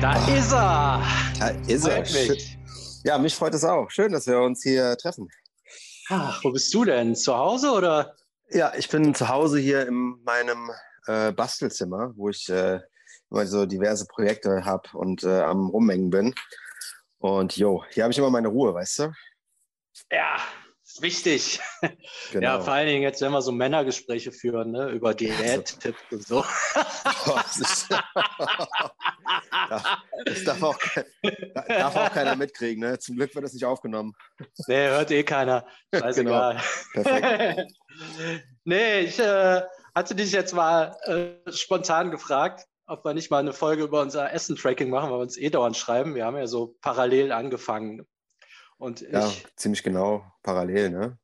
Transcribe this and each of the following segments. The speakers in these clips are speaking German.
Da ist er. Da ist er. Mich. Ja, mich freut es auch. Schön, dass wir uns hier treffen. Ach, wo bist du denn? Zu Hause oder? Ja, ich bin zu Hause hier in meinem äh, Bastelzimmer, wo ich äh, immer so diverse Projekte habe und äh, am Rummengen bin. Und jo, hier habe ich immer meine Ruhe, weißt du? Ja, ist wichtig. Genau. Ja, vor allen Dingen jetzt, wenn wir so Männergespräche führen, ne, über Diät-Tipps und so. das, das darf, auch, darf auch keiner mitkriegen. Ne? Zum Glück wird das nicht aufgenommen. Nee, hört eh keiner. Scheißegal. Genau. Perfekt. nee, ich äh, hatte dich jetzt mal äh, spontan gefragt, ob wir nicht mal eine Folge über unser Essen-Tracking machen, weil wir uns eh dauernd schreiben. Wir haben ja so parallel angefangen. Und ja, ich, ziemlich genau parallel, ne?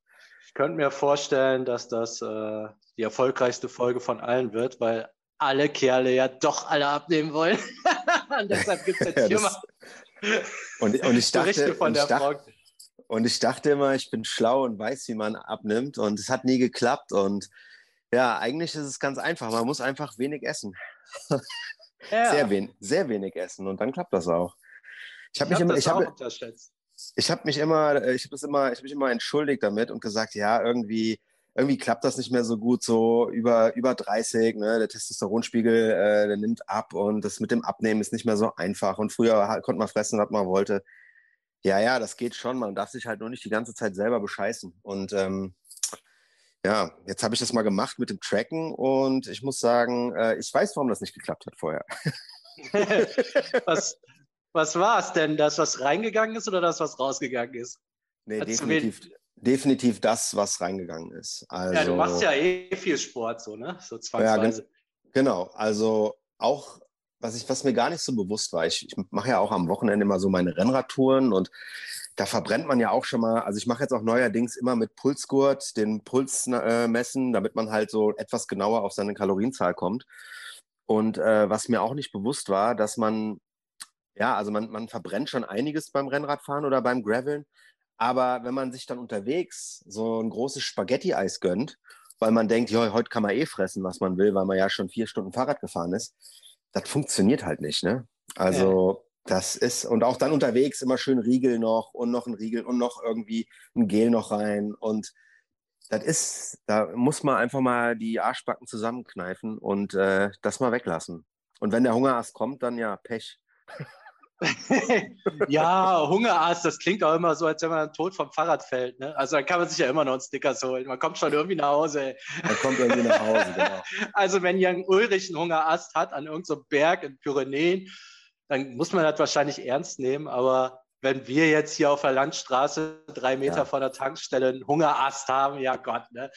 Ich könnte mir vorstellen, dass das äh, die erfolgreichste Folge von allen wird, weil alle Kerle ja doch alle abnehmen wollen. und deshalb gibt es jetzt hier mal und, und ich dachte, von der ich dachte, und ich dachte immer, ich bin schlau und weiß, wie man abnimmt. Und es hat nie geklappt. Und ja, eigentlich ist es ganz einfach. Man muss einfach wenig essen. Ja. Sehr, wen sehr wenig essen. Und dann klappt das auch. Ich habe mich immer, ich habe, ich habe mich immer, ich habe immer, ich habe mich immer entschuldigt damit und gesagt, ja, irgendwie, irgendwie klappt das nicht mehr so gut, so über, über 30, ne? der Testosteronspiegel, äh, der nimmt ab und das mit dem Abnehmen ist nicht mehr so einfach. Und früher konnte man fressen, was man wollte. Ja, ja, das geht schon. Man darf sich halt nur nicht die ganze Zeit selber bescheißen. Und ähm, ja, jetzt habe ich das mal gemacht mit dem Tracken und ich muss sagen, äh, ich weiß, warum das nicht geklappt hat vorher. was, was war es denn? Das, was reingegangen ist oder das, was rausgegangen ist? Nee, definitiv, definitiv das, was reingegangen ist. Also, ja, du machst also ja eh viel Sport, so, ne? So zwangsweise. Ja, genau. Also auch, was, ich, was mir gar nicht so bewusst war, ich, ich mache ja auch am Wochenende immer so meine Rennradtouren und da verbrennt man ja auch schon mal, also ich mache jetzt auch neuerdings immer mit Pulsgurt den Puls äh, messen, damit man halt so etwas genauer auf seine Kalorienzahl kommt. Und äh, was mir auch nicht bewusst war, dass man, ja, also man, man verbrennt schon einiges beim Rennradfahren oder beim Graveln, aber wenn man sich dann unterwegs so ein großes Spaghetti-Eis gönnt, weil man denkt, ja, heute kann man eh fressen, was man will, weil man ja schon vier Stunden Fahrrad gefahren ist, das funktioniert halt nicht, ne? Also ja. das ist, und auch dann unterwegs immer schön Riegel noch und noch ein Riegel und noch irgendwie ein Gel noch rein und das ist, da muss man einfach mal die Arschbacken zusammenkneifen und äh, das mal weglassen. Und wenn der Hungerast kommt, dann ja, Pech. ja, Hungerast, das klingt auch immer so, als wenn man tot vom Fahrrad fällt. Ne? Also dann kann man sich ja immer noch einen Stickers holen. Man kommt schon irgendwie nach Hause. Ey. Man kommt irgendwie nach Hause, genau. Also wenn Jan Ulrich einen Hungerast hat an irgendeinem so Berg in Pyrenäen, dann muss man das wahrscheinlich ernst nehmen. Aber wenn wir jetzt hier auf der Landstraße drei Meter ja. vor der Tankstelle einen Hungerast haben, ja Gott, ne?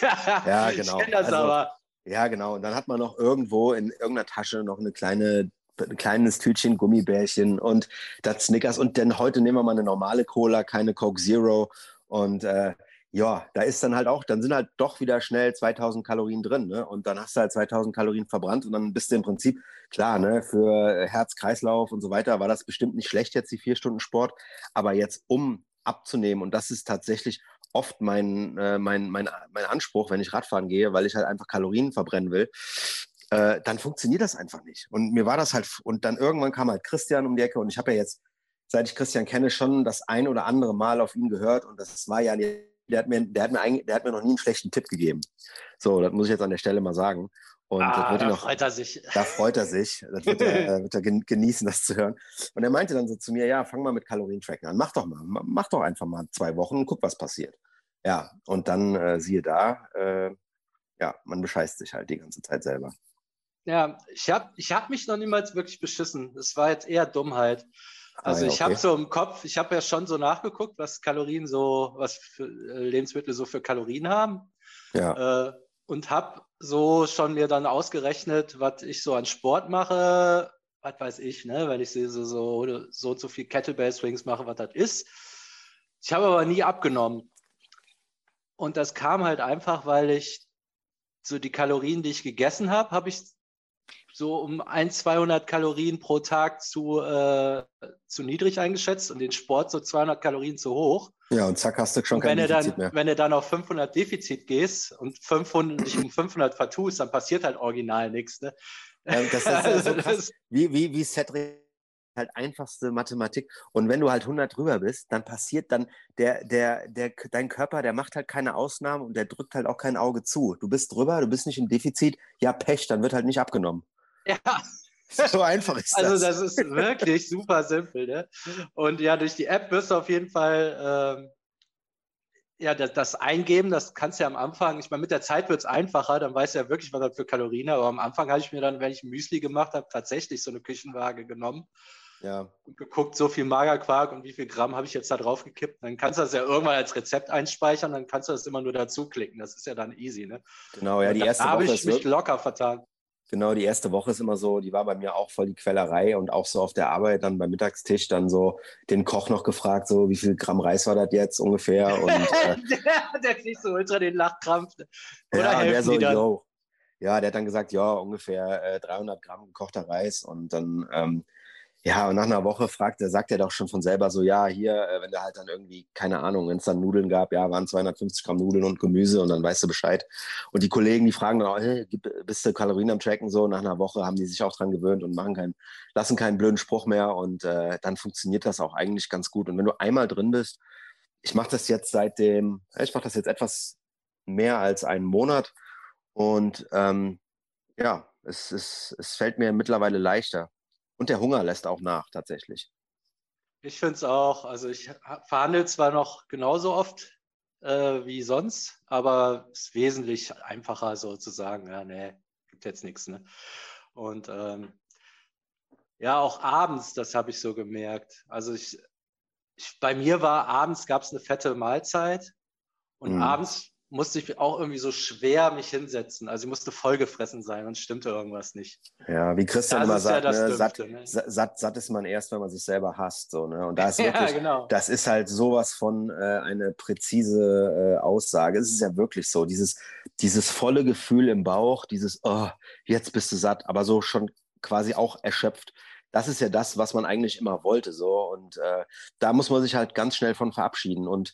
ja, genau. Ich kenne das also, aber. Ja, genau. Und dann hat man noch irgendwo in irgendeiner Tasche noch eine kleine ein kleines Tütchen Gummibärchen und das Snickers und dann heute nehmen wir mal eine normale Cola, keine Coke Zero und äh, ja, da ist dann halt auch, dann sind halt doch wieder schnell 2000 Kalorien drin, ne? Und dann hast du halt 2000 Kalorien verbrannt und dann bist du im Prinzip, klar, ne, für Herz, Kreislauf und so weiter war das bestimmt nicht schlecht jetzt, die vier Stunden Sport. Aber jetzt, um abzunehmen, und das ist tatsächlich oft mein, äh, mein, mein, mein Anspruch, wenn ich Radfahren gehe, weil ich halt einfach Kalorien verbrennen will, äh, dann funktioniert das einfach nicht. Und mir war das halt, und dann irgendwann kam halt Christian um die Ecke und ich habe ja jetzt, seit ich Christian kenne, schon das ein oder andere Mal auf ihn gehört und das war ja, der hat mir, der hat mir, eigentlich, der hat mir noch nie einen schlechten Tipp gegeben. So, das muss ich jetzt an der Stelle mal sagen. Und ah, da noch, freut er sich. Da freut er sich. Das wird er, wird er genießen, das zu hören. Und er meinte dann so zu mir, ja, fang mal mit Kalorientracken an. Mach doch mal. Mach doch einfach mal zwei Wochen und guck, was passiert. Ja, und dann äh, siehe da, äh, ja, man bescheißt sich halt die ganze Zeit selber. Ja, ich habe ich hab mich noch niemals wirklich beschissen. Das war jetzt eher Dummheit. Also ah, ja, ich habe so im Kopf, ich habe ja schon so nachgeguckt, was Kalorien so, was für äh, Lebensmittel so für Kalorien haben. Ja. Äh, und habe so schon mir dann ausgerechnet, was ich so an Sport mache, was weiß ich, ne, wenn ich so, so, so, so viel Kettlebell Swings mache, was das ist. Ich habe aber nie abgenommen. Und das kam halt einfach, weil ich so die Kalorien, die ich gegessen habe, habe ich so um 1, 200 Kalorien pro Tag zu, äh, zu niedrig eingeschätzt und den Sport so 200 Kalorien zu hoch. Ja, und zack, hast du schon kein Defizit dann, mehr. Wenn du dann auf 500 Defizit gehst und 500, dich um 500 vertust, dann passiert halt original nichts. Ne? Ja, das ist so krass. Wie, wie, wie Cedric halt einfachste Mathematik. Und wenn du halt 100 drüber bist, dann passiert dann der, der, der, dein Körper, der macht halt keine Ausnahmen und der drückt halt auch kein Auge zu. Du bist drüber, du bist nicht im Defizit, ja, Pech, dann wird halt nicht abgenommen. Ja. So einfach ist also das. Also das ist wirklich super simpel. Ne? Und ja, durch die App wirst du auf jeden Fall ähm, ja, das, das, Eingeben, das kannst du ja am Anfang, ich meine, mit der Zeit wird es einfacher, dann weißt du ja wirklich, was das für Kalorien hat. Aber am Anfang habe ich mir dann, wenn ich Müsli gemacht habe, tatsächlich so eine Küchenwaage genommen. Ja. Und geguckt, so viel Magerquark und wie viel Gramm habe ich jetzt da drauf gekippt. Dann kannst du das ja irgendwann als Rezept einspeichern, dann kannst du das immer nur dazu klicken. Das ist ja dann easy, ne? Genau, ja, die erste Woche. Da habe ich mich locker vertan. Genau, die erste Woche ist immer so, die war bei mir auch voll die Quellerei und auch so auf der Arbeit dann beim Mittagstisch dann so den Koch noch gefragt, so wie viel Gramm Reis war das jetzt ungefähr? Und, äh, der, der kriegt so ultra den Lachkrampf. Oder ja, der so, yo. Ja, der hat dann gesagt, ja, ungefähr äh, 300 Gramm gekochter Reis und dann ähm, ja, und nach einer Woche fragt er, sagt er doch schon von selber so, ja, hier, äh, wenn der halt dann irgendwie, keine Ahnung, wenn es dann Nudeln gab, ja, waren 250 Gramm Nudeln und Gemüse und dann weißt du Bescheid. Und die Kollegen, die fragen dann auch, hey, bist du Kalorien am Tracken? So, nach einer Woche haben die sich auch dran gewöhnt und machen keinen, lassen keinen blöden Spruch mehr und äh, dann funktioniert das auch eigentlich ganz gut. Und wenn du einmal drin bist, ich mache das jetzt seit dem, ich mache das jetzt etwas mehr als einen Monat und ähm, ja, es, es, es fällt mir mittlerweile leichter. Und der Hunger lässt auch nach, tatsächlich. Ich finde es auch. Also ich verhandle zwar noch genauso oft äh, wie sonst, aber es ist wesentlich einfacher sozusagen. Ja, nee, gibt jetzt nichts. Ne? Und ähm, ja, auch abends, das habe ich so gemerkt. Also ich, ich, bei mir war abends gab es eine fette Mahlzeit und mhm. abends musste ich auch irgendwie so schwer mich hinsetzen. Also ich musste vollgefressen sein, sonst stimmte irgendwas nicht. Ja, wie Christian das immer sagt, ja ne, satt, ne? satt, satt, ist man erst, wenn man sich selber hasst. So, ne? Und da ist wirklich, ja, genau. das ist halt sowas von äh, eine präzise äh, Aussage. Es ist ja wirklich so, dieses, dieses volle Gefühl im Bauch, dieses, oh, jetzt bist du satt, aber so schon quasi auch erschöpft das ist ja das, was man eigentlich immer wollte. So. Und äh, da muss man sich halt ganz schnell von verabschieden. Und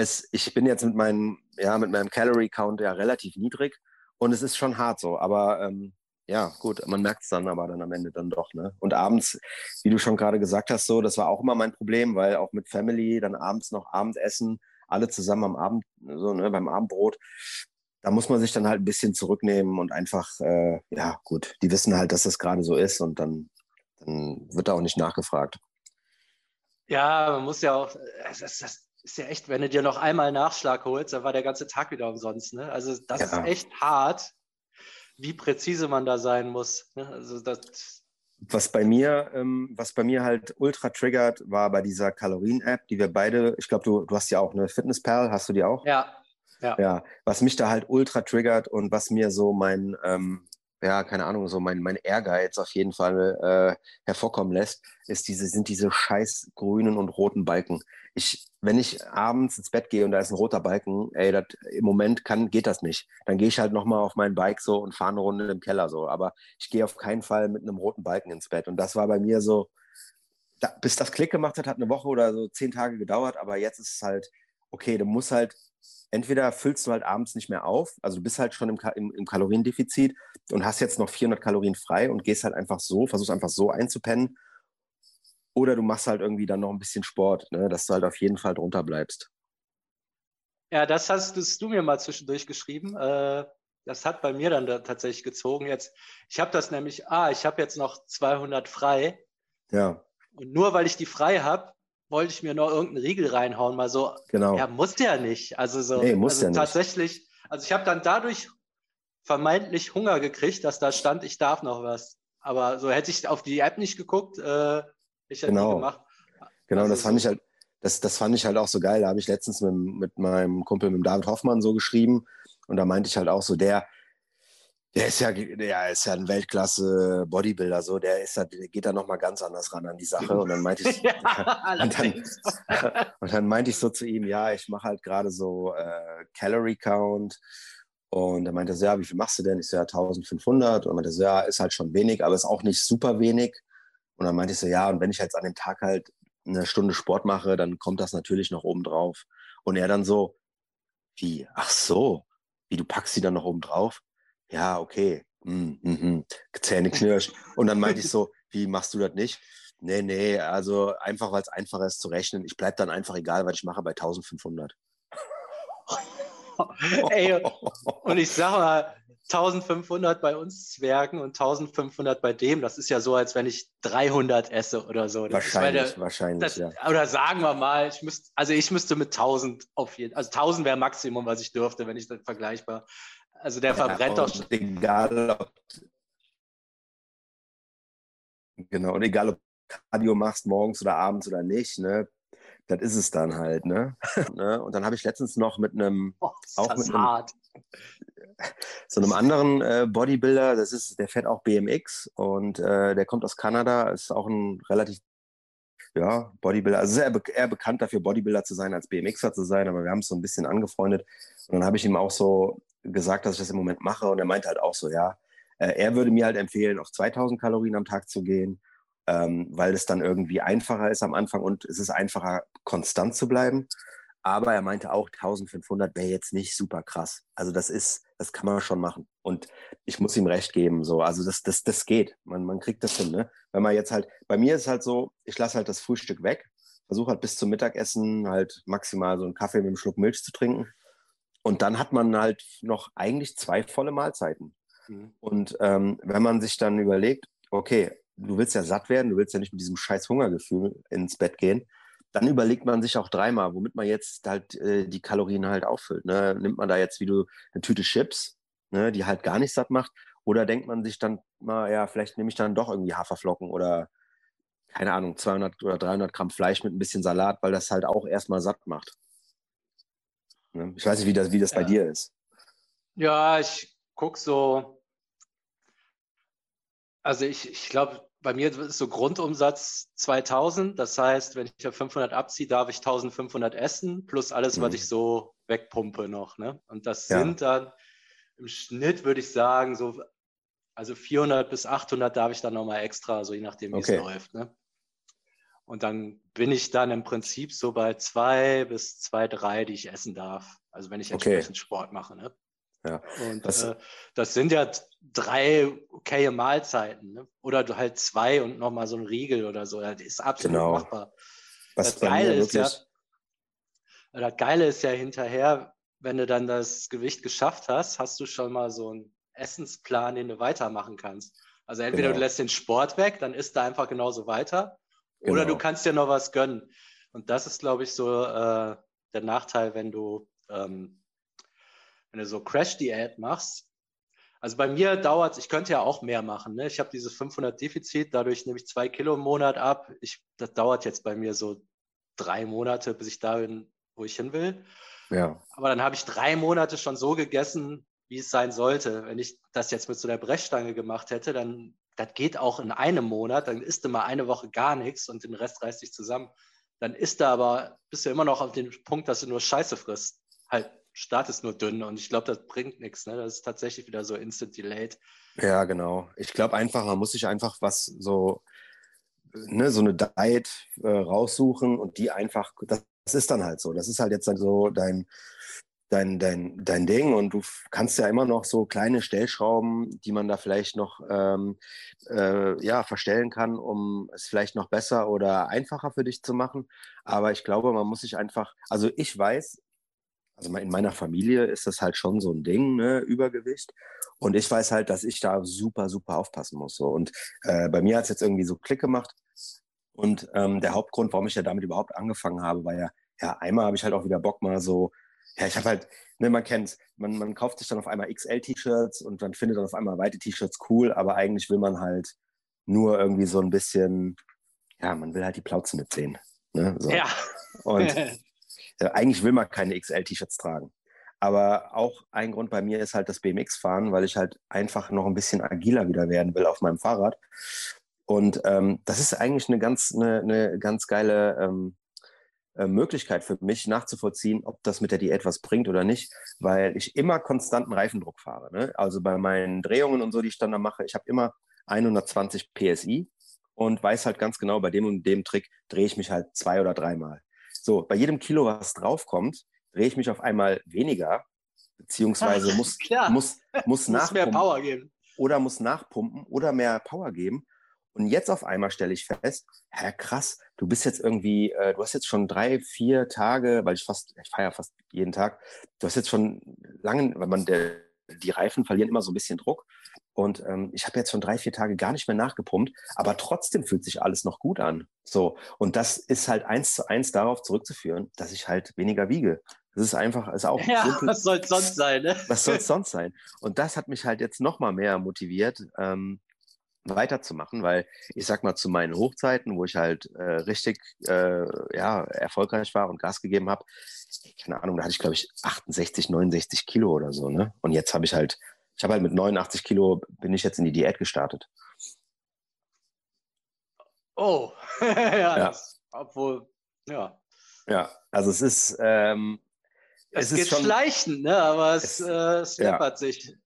es, ich bin jetzt mit meinem, ja, mit meinem Calorie Count ja relativ niedrig und es ist schon hart so, aber ähm, ja, gut, man merkt es dann aber dann am Ende dann doch, ne? Und abends, wie du schon gerade gesagt hast, so, das war auch immer mein Problem, weil auch mit Family dann abends noch Abendessen, alle zusammen am Abend, so, ne, beim Abendbrot, da muss man sich dann halt ein bisschen zurücknehmen und einfach, äh, ja, gut, die wissen halt, dass das gerade so ist und dann, dann wird da auch nicht nachgefragt. Ja, man muss ja auch, das, das, ist ja echt, wenn du dir noch einmal Nachschlag holst, dann war der ganze Tag wieder umsonst. Ne? Also das ja. ist echt hart, wie präzise man da sein muss. Ne? Also das, was bei mir, ähm, was bei mir halt ultra triggert, war bei dieser Kalorien-App, die wir beide, ich glaube, du, du hast ja auch eine Fitness-Perl, hast du die auch? Ja. Ja. ja. Was mich da halt ultra triggert und was mir so mein, ähm, ja, keine Ahnung, so mein, mein Ehrgeiz auf jeden Fall äh, hervorkommen lässt, ist diese, sind diese scheiß grünen und roten Balken. Ich, wenn ich abends ins Bett gehe und da ist ein roter Balken, ey, dat, im Moment kann, geht das nicht. Dann gehe ich halt nochmal auf mein Bike so und fahre eine Runde im Keller so. Aber ich gehe auf keinen Fall mit einem roten Balken ins Bett. Und das war bei mir so, da, bis das Klick gemacht hat, hat eine Woche oder so zehn Tage gedauert. Aber jetzt ist es halt, okay, du musst halt entweder füllst du halt abends nicht mehr auf, also du bist halt schon im, im, im, Kaloriendefizit und hast jetzt noch 400 Kalorien frei und gehst halt einfach so, versuchst einfach so einzupennen. Oder du machst halt irgendwie dann noch ein bisschen Sport, ne, dass du halt auf jeden Fall drunter bleibst. Ja, das hast, du mir mal zwischendurch geschrieben. Äh, das hat bei mir dann da tatsächlich gezogen. Jetzt, ich habe das nämlich, ah, ich habe jetzt noch 200 frei. Ja. Und nur weil ich die frei habe, wollte ich mir noch irgendeinen Riegel reinhauen, mal so. Genau. Ja, musste ja nicht. Also so. Nee, muss also ja tatsächlich, nicht. also ich habe dann dadurch vermeintlich Hunger gekriegt, dass da stand, ich darf noch was. Aber so hätte ich auf die App nicht geguckt, äh, ich hätte genau. gemacht. Genau, also das fand so. ich halt, das, das fand ich halt auch so geil. Da habe ich letztens mit, mit meinem Kumpel, mit David Hoffmann, so geschrieben. Und da meinte ich halt auch so, der, der ist ja, der ist ja ein Weltklasse Bodybuilder, so, der ist halt, der geht da nochmal ganz anders ran an die Sache. Und dann meinte ich, ja, und, dann, und dann meinte ich so zu ihm, ja, ich mache halt gerade so äh, Calorie Count. Und er meinte so, ja, wie viel machst du denn? Ich so, ja, 1500. Und er meinte so, ja, ist halt schon wenig, aber ist auch nicht super wenig. Und dann meinte ich so, ja, und wenn ich jetzt an dem Tag halt eine Stunde Sport mache, dann kommt das natürlich noch oben drauf. Und er dann so, wie, ach so, wie, du packst sie dann noch oben drauf? ja, okay, mm, mm, mm. Zähne knirsch. Und dann meinte ich so, wie machst du das nicht? Nee, nee, also einfach, weil es einfacher ist zu rechnen. Ich bleibe dann einfach egal, was ich mache bei 1500. Ey, und ich sag mal, 1500 bei uns Zwergen und 1500 bei dem, das ist ja so, als wenn ich 300 esse oder so. Wahrscheinlich, meine, wahrscheinlich, das, ja. Oder sagen wir mal, ich müsste, also ich müsste mit 1000 auf jeden also 1000 wäre Maximum, was ich dürfte, wenn ich das vergleichbar. Also der verbrennt ja, doch. Egal, ob. Genau, und egal, ob Cardio machst morgens oder abends oder nicht, ne? Das ist es dann halt, ne? ne? Und dann habe ich letztens noch mit einem, oh, auch mit einem, so einem anderen äh, Bodybuilder, das ist, der fährt auch BMX und äh, der kommt aus Kanada, ist auch ein relativ ja, Bodybuilder, also sehr eher bekannt dafür, Bodybuilder zu sein, als BMXer zu sein, aber wir haben es so ein bisschen angefreundet. Und dann habe ich ihm auch so gesagt, dass ich das im Moment mache. Und er meinte halt auch so, ja, äh, er würde mir halt empfehlen, auf 2000 Kalorien am Tag zu gehen ähm, weil es dann irgendwie einfacher ist am Anfang und es ist einfacher, konstant zu bleiben. Aber er meinte auch, 1500 wäre jetzt nicht super krass. Also das ist, das kann man schon machen. Und ich muss ihm recht geben, so. Also das, das, das geht. Man, man kriegt das hin, ne? Wenn man jetzt halt, bei mir ist halt so, ich lasse halt das Frühstück weg, versuche halt bis zum Mittagessen halt maximal so einen Kaffee mit einem Schluck Milch zu trinken. Und dann hat man halt noch eigentlich zwei volle Mahlzeiten. Mhm. Und ähm, wenn man sich dann überlegt, okay, du willst ja satt werden, du willst ja nicht mit diesem scheiß Hungergefühl ins Bett gehen, dann überlegt man sich auch dreimal, womit man jetzt halt äh, die Kalorien halt auffüllt. Ne? Nimmt man da jetzt wie du eine Tüte Chips, ne, die halt gar nicht satt macht, oder denkt man sich dann mal, ja, vielleicht nehme ich dann doch irgendwie Haferflocken oder keine Ahnung, 200 oder 300 Gramm Fleisch mit ein bisschen Salat, weil das halt auch erstmal satt macht. Ne? Ich weiß nicht, wie das, wie das ja. bei dir ist. Ja, ich gucke so. Also ich, ich glaube, bei mir ist so Grundumsatz 2000. Das heißt, wenn ich auf 500 abziehe, darf ich 1500 essen, plus alles, mhm. was ich so wegpumpe noch. Ne? Und das ja. sind dann im Schnitt, würde ich sagen, so, also 400 bis 800 darf ich dann nochmal extra, so je nachdem, wie okay. es läuft. Ne? Und dann bin ich dann im Prinzip so bei zwei bis zwei, drei, die ich essen darf. Also wenn ich entsprechend okay. Sport mache. Ne? Ja. Und das, äh, das sind ja drei okaye Mahlzeiten. Ne? Oder du halt zwei und nochmal so ein Riegel oder so. Das ist absolut genau. machbar. Was das Geile ist ja, das Geile ist ja hinterher, wenn du dann das Gewicht geschafft hast, hast du schon mal so einen Essensplan, den du weitermachen kannst. Also entweder genau. du lässt den Sport weg, dann isst du einfach genauso weiter. Genau. Oder du kannst dir noch was gönnen. Und das ist, glaube ich, so äh, der Nachteil, wenn du ähm, wenn du so Crash-Diät machst, also bei mir dauert es, ich könnte ja auch mehr machen. Ne? Ich habe dieses 500 Defizit, dadurch nehme ich zwei Kilo im Monat ab. Ich, das dauert jetzt bei mir so drei Monate, bis ich da bin, wo ich hin will. Ja. Aber dann habe ich drei Monate schon so gegessen, wie es sein sollte. Wenn ich das jetzt mit so einer Brechstange gemacht hätte, dann das geht auch in einem Monat. Dann isst du mal eine Woche gar nichts und den Rest reißt dich zusammen. Dann isst du aber, bist du immer noch auf dem Punkt, dass du nur Scheiße frisst. Halt startest nur dünn und ich glaube, das bringt nichts. Ne? Das ist tatsächlich wieder so instant delayed. Ja, genau. Ich glaube einfach, man muss sich einfach was so, ne, so eine Diet äh, raussuchen und die einfach, das, das, ist dann halt so. Das ist halt jetzt so dein, dein, dein, dein Ding und du kannst ja immer noch so kleine Stellschrauben, die man da vielleicht noch ähm, äh, ja, verstellen kann, um es vielleicht noch besser oder einfacher für dich zu machen. Aber ich glaube, man muss sich einfach, also ich weiß, also in meiner Familie ist das halt schon so ein Ding, ne, Übergewicht. Und ich weiß halt, dass ich da super, super aufpassen muss. So. Und äh, bei mir hat es jetzt irgendwie so Klick gemacht. Und ähm, der Hauptgrund, warum ich ja damit überhaupt angefangen habe, war ja, ja, einmal habe ich halt auch wieder Bock mal so, ja, ich habe halt, ne, man kennt man, man kauft sich dann auf einmal XL-T-Shirts und dann findet dann auf einmal weite T-Shirts cool, aber eigentlich will man halt nur irgendwie so ein bisschen, ja, man will halt die Plauze mitsehen. Ne? So. Ja. Und eigentlich will man keine XL-T-Shirts tragen. Aber auch ein Grund bei mir ist halt das BMX-Fahren, weil ich halt einfach noch ein bisschen agiler wieder werden will auf meinem Fahrrad. Und ähm, das ist eigentlich eine ganz, eine, eine ganz geile ähm, äh, Möglichkeit für mich nachzuvollziehen, ob das mit der Diät was bringt oder nicht, weil ich immer konstanten Reifendruck fahre. Ne? Also bei meinen Drehungen und so, die ich dann da mache, ich habe immer 120 PSI und weiß halt ganz genau, bei dem und dem Trick drehe ich mich halt zwei oder dreimal. So, bei jedem Kilo, was draufkommt, drehe ich mich auf einmal weniger, beziehungsweise muss, muss, muss, muss mehr Power geben. Oder muss nachpumpen oder mehr Power geben. Und jetzt auf einmal stelle ich fest, hä, krass, du bist jetzt irgendwie, äh, du hast jetzt schon drei, vier Tage, weil ich fast, ich feiere fast jeden Tag, du hast jetzt schon lange, weil man der, die Reifen verlieren immer so ein bisschen Druck. Und ähm, ich habe jetzt schon drei, vier Tage gar nicht mehr nachgepumpt, aber trotzdem fühlt sich alles noch gut an. So. Und das ist halt eins zu eins darauf zurückzuführen, dass ich halt weniger wiege. Das ist einfach, ist auch. Ja, simpel. was soll es sonst sein, ne? Was soll es sonst sein? Und das hat mich halt jetzt noch mal mehr motiviert, ähm, weiterzumachen, weil ich sag mal, zu meinen Hochzeiten, wo ich halt äh, richtig äh, ja, erfolgreich war und Gas gegeben habe, keine Ahnung, da hatte ich, glaube ich, 68, 69 Kilo oder so, ne? Und jetzt habe ich halt, ich habe halt mit 89 Kilo bin ich jetzt in die Diät gestartet. Oh, ja, ja. Das, obwohl, ja. Ja, also es ist, ähm, es, es geht schon, schleichend, ne? aber es, es, äh, es ja. sich.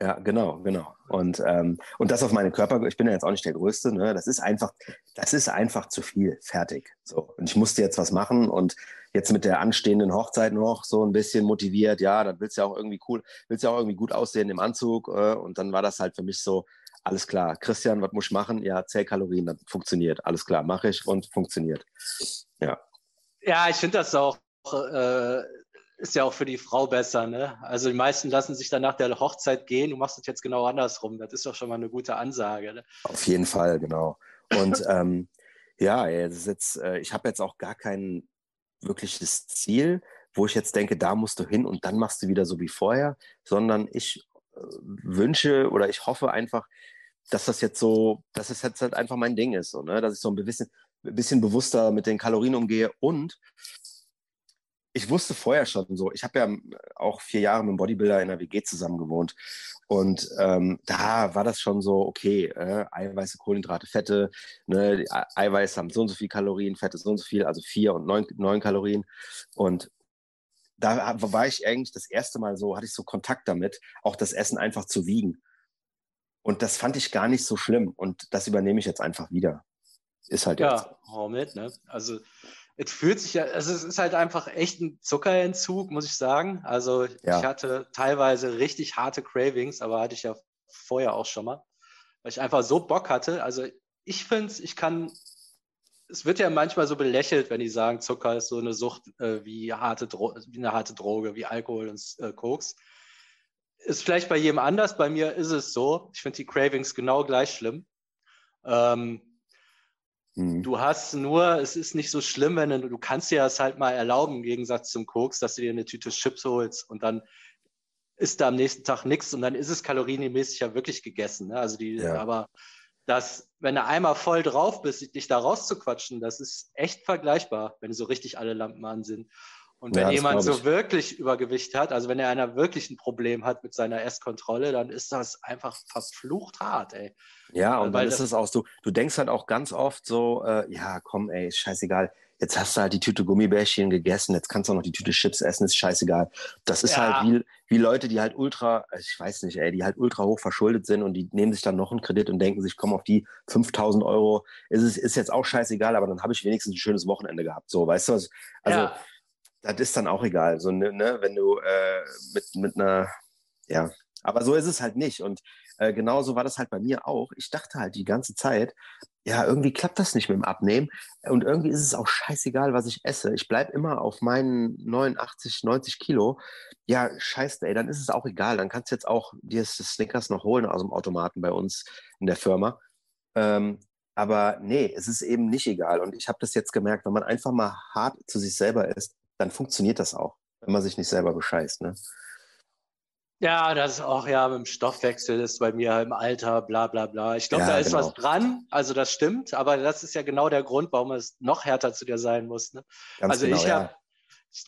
Ja, genau, genau. Und, ähm, und das auf meine Körper, ich bin ja jetzt auch nicht der Größte, ne? das ist einfach, das ist einfach zu viel, fertig. So. Und ich musste jetzt was machen und jetzt mit der anstehenden Hochzeit noch so ein bisschen motiviert, ja, dann willst du ja auch irgendwie cool, willst ja auch irgendwie gut aussehen im Anzug. Äh, und dann war das halt für mich so, alles klar, Christian, was muss ich machen? Ja, Zellkalorien, dann funktioniert, alles klar, mache ich und funktioniert. Ja. Ja, ich finde das auch äh, ist ja auch für die Frau besser, ne? Also die meisten lassen sich dann nach der Hochzeit gehen. Du machst es jetzt genau andersrum. Das ist doch schon mal eine gute Ansage. Ne? Auf jeden Fall, genau. Und ähm, ja, jetzt, äh, ich habe jetzt auch gar kein wirkliches Ziel, wo ich jetzt denke, da musst du hin und dann machst du wieder so wie vorher, sondern ich äh, wünsche oder ich hoffe einfach, dass das jetzt so, dass es jetzt halt einfach mein Ding ist, so, ne? dass ich so ein bisschen, ein bisschen bewusster mit den Kalorien umgehe und ich wusste vorher schon so, ich habe ja auch vier Jahre mit einem Bodybuilder in der WG zusammen gewohnt. Und ähm, da war das schon so, okay, äh, Eiweiße, Kohlenhydrate, Fette, ne, Eiweiße haben so und so viel Kalorien, Fette so und so viel, also vier und neun, neun Kalorien. Und da war ich eigentlich das erste Mal so, hatte ich so Kontakt damit, auch das Essen einfach zu wiegen. Und das fand ich gar nicht so schlimm. Und das übernehme ich jetzt einfach wieder. Ist halt ja, jetzt. Ja, hau mit, ne? Also es fühlt sich ja, also es ist halt einfach echt ein Zuckerentzug, muss ich sagen. Also ja. ich hatte teilweise richtig harte Cravings, aber hatte ich ja vorher auch schon mal, weil ich einfach so Bock hatte. Also ich finde, ich kann, es wird ja manchmal so belächelt, wenn die sagen, Zucker ist so eine Sucht äh, wie, harte wie eine harte Droge, wie Alkohol und äh, Koks. Ist vielleicht bei jedem anders, bei mir ist es so. Ich finde die Cravings genau gleich schlimm. Ähm, Mhm. Du hast nur, es ist nicht so schlimm, wenn du, du kannst dir das halt mal erlauben, im Gegensatz zum Koks, dass du dir eine Tüte Chips holst und dann ist da am nächsten Tag nichts und dann ist es kalorienmäßig ja wirklich gegessen. Ne? Also die, ja. aber das, wenn du einmal voll drauf bist, dich da rauszuquatschen, das ist echt vergleichbar, wenn so richtig alle Lampen an sind. Und wenn ja, jemand so wirklich Übergewicht hat, also wenn er einer wirklich ein Problem hat mit seiner Esskontrolle, dann ist das einfach verflucht hart, ey. Ja, und Weil dann ist es auch so, du denkst halt auch ganz oft so, äh, ja, komm, ey, ist scheißegal. Jetzt hast du halt die Tüte Gummibärchen gegessen, jetzt kannst du auch noch die Tüte Chips essen, ist scheißegal. Das ist ja. halt wie, wie Leute, die halt ultra, ich weiß nicht, ey, die halt ultra hoch verschuldet sind und die nehmen sich dann noch einen Kredit und denken sich, komm auf die 5000 Euro, ist, es, ist jetzt auch scheißegal, aber dann habe ich wenigstens ein schönes Wochenende gehabt. So, weißt du was? Also, ja das ist dann auch egal. So, ne, ne wenn du äh, mit, mit einer, ja, aber so ist es halt nicht. Und äh, genauso war das halt bei mir auch. Ich dachte halt die ganze Zeit, ja, irgendwie klappt das nicht mit dem Abnehmen. Und irgendwie ist es auch scheißegal, was ich esse. Ich bleibe immer auf meinen 89, 90 Kilo. Ja, scheiße, ey, dann ist es auch egal. Dann kannst du jetzt auch dir das Snickers noch holen aus dem Automaten bei uns in der Firma. Ähm, aber nee, es ist eben nicht egal. Und ich habe das jetzt gemerkt, wenn man einfach mal hart zu sich selber ist, dann funktioniert das auch, wenn man sich nicht selber bescheißt. Ne? Ja, das ist auch ja mit dem Stoffwechsel ist bei mir im Alter, bla bla bla. Ich glaube, ja, da ist genau. was dran, also das stimmt, aber das ist ja genau der Grund, warum es noch härter zu dir sein muss. Ne? also genau, ich habe ja.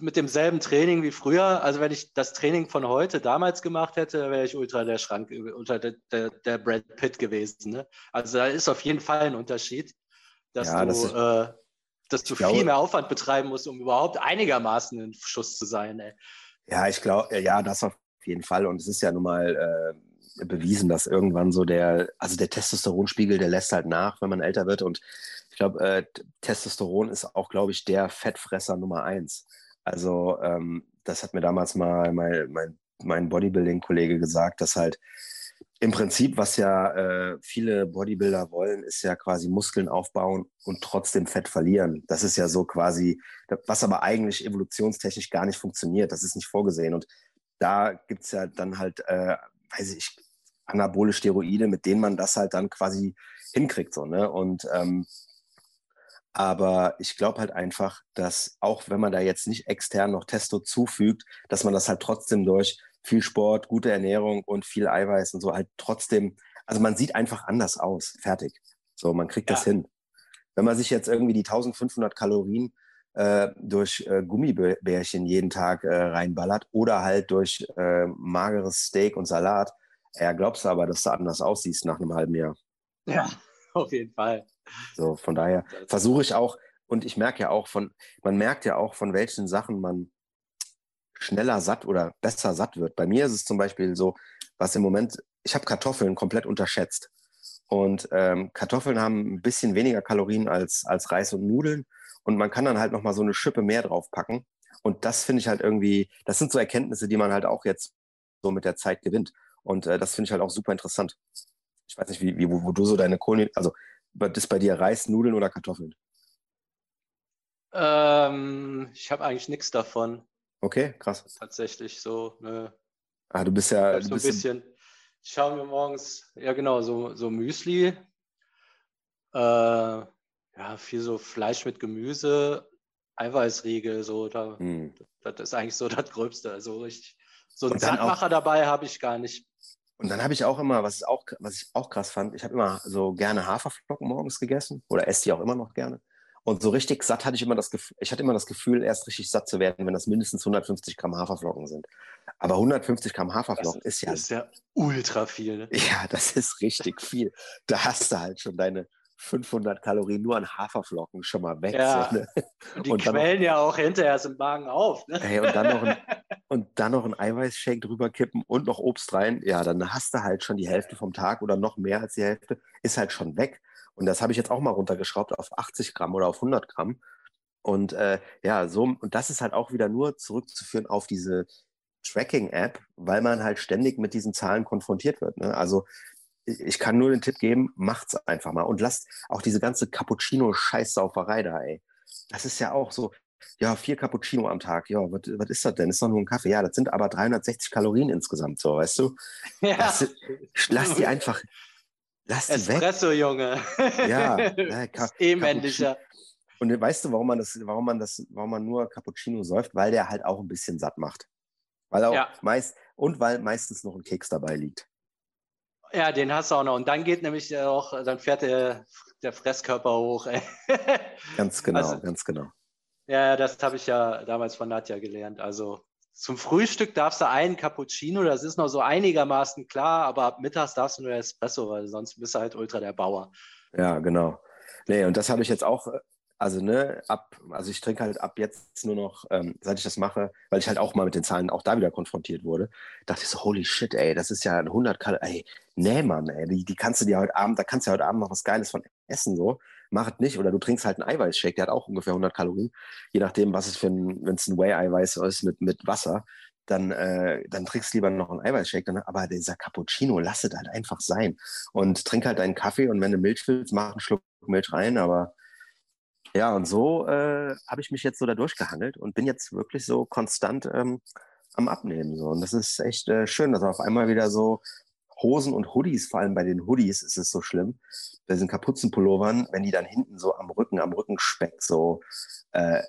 mit demselben Training wie früher, also wenn ich das Training von heute damals gemacht hätte, wäre ich ultra der Schrank, ultra der, der, der Brad Pitt gewesen. Ne? Also da ist auf jeden Fall ein Unterschied, dass ja, du das ist, äh, dass du glaube, viel mehr Aufwand betreiben musst, um überhaupt einigermaßen in Schuss zu sein. Ey. Ja, ich glaube, ja, das auf jeden Fall. Und es ist ja nun mal äh, bewiesen, dass irgendwann so der, also der Testosteronspiegel, der lässt halt nach, wenn man älter wird. Und ich glaube, äh, Testosteron ist auch, glaube ich, der Fettfresser Nummer eins. Also ähm, das hat mir damals mal mein, mein, mein Bodybuilding-Kollege gesagt, dass halt im Prinzip, was ja äh, viele Bodybuilder wollen, ist ja quasi Muskeln aufbauen und trotzdem Fett verlieren. Das ist ja so quasi, was aber eigentlich evolutionstechnisch gar nicht funktioniert. Das ist nicht vorgesehen. Und da gibt es ja dann halt, äh, weiß ich, anabole Steroide, mit denen man das halt dann quasi hinkriegt. So, ne? Und ähm, aber ich glaube halt einfach, dass auch wenn man da jetzt nicht extern noch Testo zufügt, dass man das halt trotzdem durch viel Sport, gute Ernährung und viel Eiweiß und so halt trotzdem, also man sieht einfach anders aus. Fertig. So, man kriegt ja. das hin. Wenn man sich jetzt irgendwie die 1500 Kalorien äh, durch äh, Gummibärchen jeden Tag äh, reinballert oder halt durch äh, mageres Steak und Salat, ja, glaubst du aber, dass du anders aussiehst nach einem halben Jahr. Ja, auf jeden Fall. So, von daher versuche ich auch, und ich merke ja auch von, man merkt ja auch, von welchen Sachen man schneller satt oder besser satt wird. Bei mir ist es zum Beispiel so, was im Moment, ich habe Kartoffeln komplett unterschätzt. Und ähm, Kartoffeln haben ein bisschen weniger Kalorien als, als Reis und Nudeln. Und man kann dann halt nochmal so eine Schippe mehr draufpacken. Und das finde ich halt irgendwie, das sind so Erkenntnisse, die man halt auch jetzt so mit der Zeit gewinnt. Und äh, das finde ich halt auch super interessant. Ich weiß nicht, wie, wie wo, wo, du so deine Kohlen, also ist bei dir Reis, Nudeln oder Kartoffeln? Ähm, ich habe eigentlich nichts davon. Okay, krass. Tatsächlich so. Ne, ah, du bist ja. Also du bist ein bisschen. Ich schaue mir morgens, ja genau, so, so Müsli. Äh, ja, viel so Fleisch mit Gemüse, Eiweißriegel, so. Da, hm. Das ist eigentlich so das Gröbste. Also richtig. So einen Sandmacher dabei habe ich gar nicht. Und dann habe ich auch immer, was, auch, was ich auch krass fand, ich habe immer so gerne Haferflocken morgens gegessen oder esse die auch immer noch gerne. Und so richtig satt hatte ich immer das Gefühl, ich hatte immer das Gefühl, erst richtig satt zu werden, wenn das mindestens 150 Gramm Haferflocken sind. Aber 150 Gramm Haferflocken das ist ja. Das ist ja ultra viel. Ne? Ja, das ist richtig viel. Da hast du halt schon deine 500 Kalorien nur an Haferflocken schon mal weg. Ja. So, ne? Und die und quellen noch, ja auch hinterher im Magen auf. Ne? Ey, und, dann noch ein, und dann noch ein Eiweißshake drüber kippen und noch Obst rein. Ja, dann hast du halt schon die Hälfte vom Tag oder noch mehr als die Hälfte, ist halt schon weg. Und das habe ich jetzt auch mal runtergeschraubt auf 80 Gramm oder auf 100 Gramm. Und äh, ja, so, und das ist halt auch wieder nur zurückzuführen auf diese Tracking-App, weil man halt ständig mit diesen Zahlen konfrontiert wird. Ne? Also ich kann nur den Tipp geben, macht's einfach mal und lasst auch diese ganze Cappuccino-Scheißsauferei da, ey. Das ist ja auch so, ja, vier Cappuccino am Tag, ja, was, ist das denn? Ist doch nur ein Kaffee. Ja, das sind aber 360 Kalorien insgesamt, so, weißt du? Ja. Lass, lass die einfach, Lass die Espresso, weg. Junge. Ja, äh, eh männlicher. Und weißt du, warum man das, warum man das, warum man nur Cappuccino säuft? Weil der halt auch ein bisschen satt macht. Weil auch ja. meist, und weil meistens noch ein Keks dabei liegt. Ja, den hast du auch noch. Und dann geht nämlich auch, dann fährt der, der Fresskörper hoch. Ey. Ganz genau, also, ganz genau. Ja, das habe ich ja damals von Nadja gelernt. Also zum Frühstück darfst du einen Cappuccino, das ist noch so einigermaßen klar, aber ab mittags darfst du nur Espresso, weil sonst bist du halt ultra der Bauer. Ja, genau. Nee, und das habe ich jetzt auch, also ne, ab, also ich trinke halt ab jetzt nur noch, ähm, seit ich das mache, weil ich halt auch mal mit den Zahlen auch da wieder konfrontiert wurde, dachte ich so, holy shit, ey, das ist ja ein 100 Kalorien, ey, nee, Mann, ey, die, die kannst du dir heute Abend, da kannst du ja heute Abend noch was Geiles von essen, so mach es nicht. Oder du trinkst halt einen Eiweißshake, der hat auch ungefähr 100 Kalorien. Je nachdem, was es für ein, wenn es ein Whey-Eiweiß ist mit, mit Wasser, dann, äh, dann trinkst du lieber noch einen Eiweißshake. Dann, aber dieser Cappuccino, lass es halt einfach sein. Und trink halt deinen Kaffee und wenn du Milch willst, mach einen Schluck Milch rein. Aber ja, und so äh, habe ich mich jetzt so da durchgehangelt und bin jetzt wirklich so konstant ähm, am Abnehmen. So. Und das ist echt äh, schön, dass auf einmal wieder so Hosen und Hoodies, vor allem bei den Hoodies ist es so schlimm, bei diesen Kapuzenpullovern, wenn die dann hinten so am Rücken, am Rückenspeck so äh,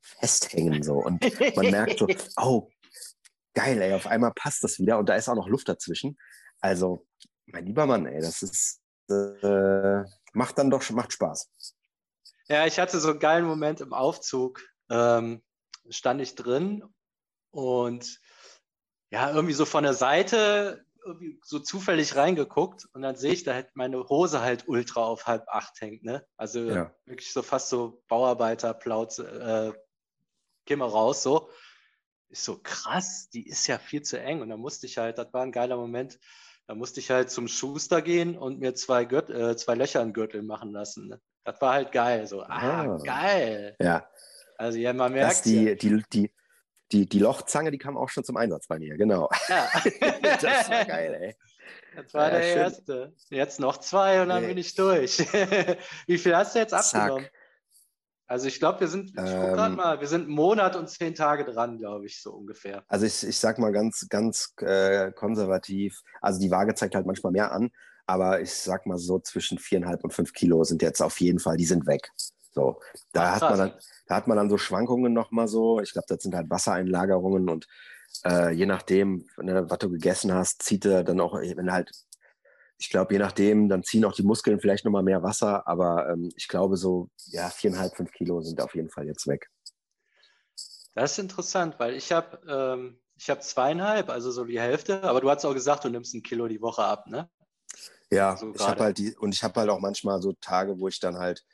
festhängen so und man merkt so, oh, geil, ey, auf einmal passt das wieder und da ist auch noch Luft dazwischen. Also, mein lieber Mann, ey, das ist, äh, macht dann doch, macht Spaß. Ja, ich hatte so einen geilen Moment im Aufzug, ähm, stand ich drin und ja, irgendwie so von der Seite irgendwie so zufällig reingeguckt und dann sehe ich, da halt meine Hose halt ultra auf halb acht hängt, ne? Also ja. wirklich so fast so Bauarbeiterplauz, äh, geh mal raus, so. Ich so, krass, die ist ja viel zu eng. Und dann musste ich halt, das war ein geiler Moment, da musste ich halt zum Schuster gehen und mir zwei, Gürtel, äh, zwei Löcher in Gürtel machen lassen. Ne? Das war halt geil. So, ah, oh. geil. Ja. Also ja, man merkt. die, ja. die, die, die, die Lochzange, die kam auch schon zum Einsatz bei mir, genau. Ja. das war geil, ey. Das war ja, der schön. erste. Jetzt noch zwei und dann nee. bin ich durch. Wie viel hast du jetzt abgenommen? Zack. Also ich glaube, wir sind, ich ähm, gerade mal, wir sind einen Monat und zehn Tage dran, glaube ich, so ungefähr. Also ich, ich sag mal ganz, ganz äh, konservativ, also die Waage zeigt halt manchmal mehr an, aber ich sag mal so zwischen viereinhalb und fünf Kilo sind jetzt auf jeden Fall, die sind weg. So, da Ach, hat man dann, da hat man dann so Schwankungen nochmal so. Ich glaube, das sind halt Wassereinlagerungen und äh, je nachdem, ne, was du gegessen hast, zieht er dann auch, wenn halt ich glaube, je nachdem, dann ziehen auch die Muskeln vielleicht nochmal mehr Wasser, aber ähm, ich glaube, so ja, viereinhalb, fünf Kilo sind auf jeden Fall jetzt weg. Das ist interessant, weil ich habe ähm, ich zweieinhalb, also so die Hälfte, aber du hast auch gesagt, du nimmst ein Kilo die Woche ab, ne? Ja, so ich habe halt die, und ich habe halt auch manchmal so Tage, wo ich dann halt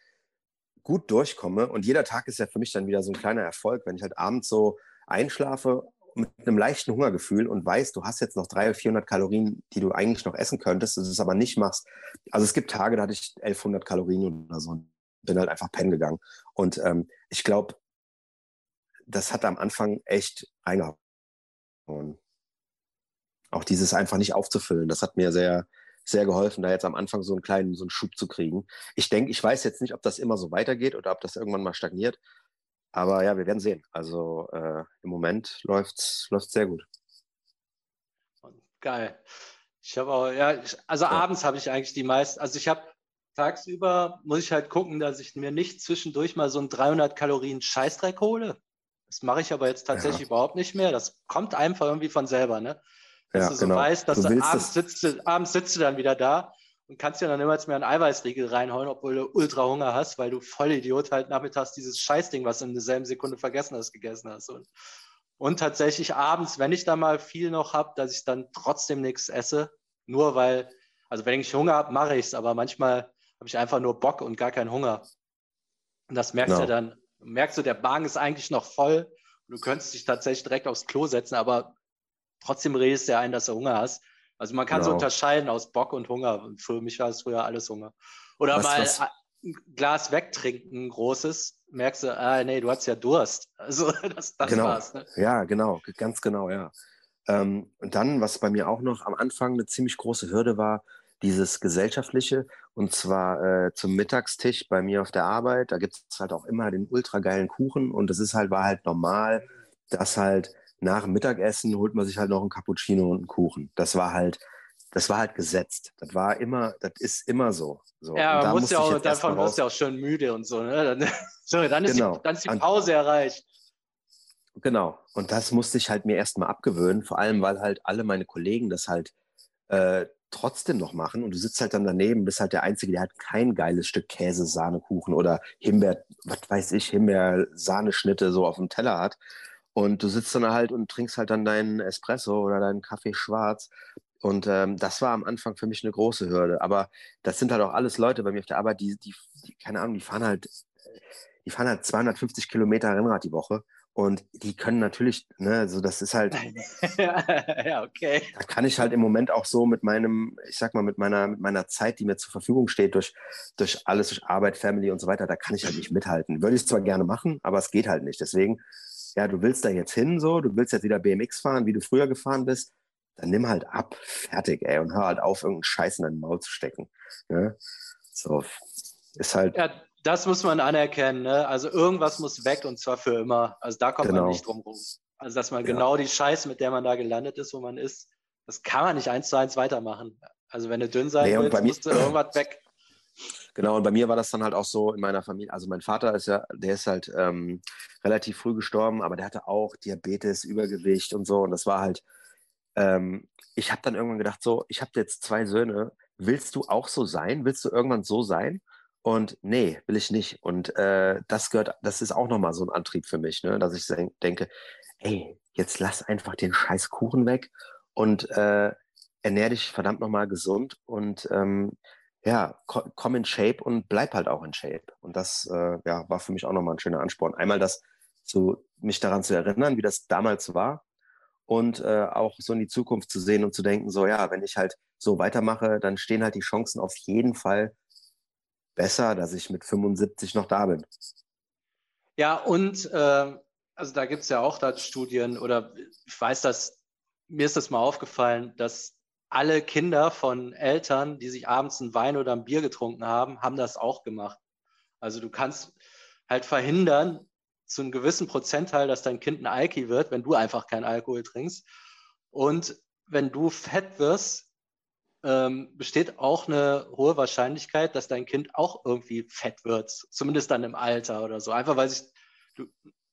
gut durchkomme. Und jeder Tag ist ja für mich dann wieder so ein kleiner Erfolg, wenn ich halt abends so einschlafe mit einem leichten Hungergefühl und weißt, du hast jetzt noch 300 oder 400 Kalorien, die du eigentlich noch essen könntest, du es aber nicht machst. Also es gibt Tage, da hatte ich 1100 Kalorien oder so und bin halt einfach pennen gegangen. Und ähm, ich glaube, das hat am Anfang echt reingehauen. Auch dieses einfach nicht aufzufüllen, das hat mir sehr, sehr geholfen, da jetzt am Anfang so einen kleinen, so einen Schub zu kriegen. Ich denke, ich weiß jetzt nicht, ob das immer so weitergeht oder ob das irgendwann mal stagniert. Aber ja, wir werden sehen. Also äh, im Moment läuft es sehr gut. Geil. Ich habe auch, ja, ich, also ja. abends habe ich eigentlich die meisten, also ich habe tagsüber, muss ich halt gucken, dass ich mir nicht zwischendurch mal so ein 300 Kalorien Scheißdreck hole. Das mache ich aber jetzt tatsächlich ja. überhaupt nicht mehr. Das kommt einfach irgendwie von selber, ne? Dass ja, du so genau. weißt, dass du, du abends, sitzt, abends sitzt du dann wieder da und kannst dir dann immer mehr einen Eiweißriegel reinholen, obwohl du ultra Hunger hast, weil du voll Idiot halt nachmittags dieses Scheißding, was du in derselben Sekunde vergessen hast, gegessen hast. Und, und tatsächlich abends, wenn ich da mal viel noch habe, dass ich dann trotzdem nichts esse, nur weil, also wenn ich Hunger habe, mache ich es, aber manchmal habe ich einfach nur Bock und gar keinen Hunger. Und das merkst du no. dann, merkst du, der Magen ist eigentlich noch voll und du könntest dich tatsächlich direkt aufs Klo setzen, aber trotzdem redest du ja ein, dass du Hunger hast. Also man kann genau. so unterscheiden aus Bock und Hunger. Für mich war es früher alles Hunger. Oder was, mal was? ein Glas wegtrinken, großes, merkst du, ah, nee, du hast ja Durst. Also das, das genau. war's. Ne? Ja, genau, ganz genau, ja. Ähm, und dann, was bei mir auch noch am Anfang eine ziemlich große Hürde war, dieses gesellschaftliche und zwar äh, zum Mittagstisch bei mir auf der Arbeit. Da gibt es halt auch immer den ultra geilen Kuchen und das ist halt, war halt normal, dass halt nach dem Mittagessen holt man sich halt noch einen Cappuccino und einen Kuchen. Das war halt, das war halt gesetzt. Das war immer, das ist immer so. so. Ja, man muss ja auch, davon wirst du ja auch schon müde und so. Ne? Dann, sorry, dann, ist genau. die, dann ist die Pause erreicht. Genau. Und das musste ich halt mir erstmal abgewöhnen, vor allem, weil halt alle meine Kollegen das halt äh, trotzdem noch machen und du sitzt halt dann daneben, bist halt der Einzige, der halt kein geiles Stück Käse, Sahnekuchen oder Himbeer, was weiß ich, Himbeer-Sahneschnitte so auf dem Teller hat. Und du sitzt dann halt und trinkst halt dann deinen Espresso oder deinen Kaffee schwarz. Und ähm, das war am Anfang für mich eine große Hürde. Aber das sind halt auch alles Leute bei mir auf der Arbeit, die, die, die keine Ahnung, die fahren halt, die fahren halt 250 Kilometer Rennrad die Woche. Und die können natürlich, ne, also das ist halt. ja, okay. Da kann ich halt im Moment auch so mit meinem, ich sag mal, mit meiner, mit meiner Zeit, die mir zur Verfügung steht, durch, durch alles, durch Arbeit, Family und so weiter, da kann ich halt nicht mithalten. Würde ich zwar gerne machen, aber es geht halt nicht. Deswegen ja, du willst da jetzt hin, so, du willst jetzt wieder BMX fahren, wie du früher gefahren bist, dann nimm halt ab, fertig, ey, und hör halt auf, irgendeinen Scheiß in deinen Maul zu stecken. Ne? So, ist halt. Ja, das muss man anerkennen, ne? Also irgendwas muss weg und zwar für immer. Also da kommt genau. man nicht drum rum. Also, dass man ja. genau die Scheiße, mit der man da gelandet ist, wo man ist, das kann man nicht eins zu eins weitermachen. Also wenn du dünn sein nee, willst, musst du irgendwas weg. Genau, und bei mir war das dann halt auch so in meiner Familie. Also mein Vater ist ja, der ist halt ähm, relativ früh gestorben, aber der hatte auch Diabetes, Übergewicht und so. Und das war halt, ähm, ich habe dann irgendwann gedacht, so, ich habe jetzt zwei Söhne, willst du auch so sein? Willst du irgendwann so sein? Und nee, will ich nicht. Und äh, das gehört, das ist auch nochmal so ein Antrieb für mich, ne? dass ich denke, ey, jetzt lass einfach den scheiß Kuchen weg und äh, ernähr dich verdammt nochmal gesund und ähm, ja, komm in Shape und bleib halt auch in Shape. Und das äh, ja, war für mich auch nochmal ein schöner Ansporn. Einmal das zu, mich daran zu erinnern, wie das damals war und äh, auch so in die Zukunft zu sehen und zu denken, so ja, wenn ich halt so weitermache, dann stehen halt die Chancen auf jeden Fall besser, dass ich mit 75 noch da bin. Ja, und äh, also da gibt es ja auch da Studien oder ich weiß, dass mir ist das mal aufgefallen, dass alle Kinder von Eltern, die sich abends ein Wein oder ein Bier getrunken haben, haben das auch gemacht. Also du kannst halt verhindern, zu einem gewissen Prozentteil, dass dein Kind ein Alki wird, wenn du einfach keinen Alkohol trinkst. Und wenn du fett wirst, ähm, besteht auch eine hohe Wahrscheinlichkeit, dass dein Kind auch irgendwie fett wird, zumindest dann im Alter oder so. Einfach weil sich, du,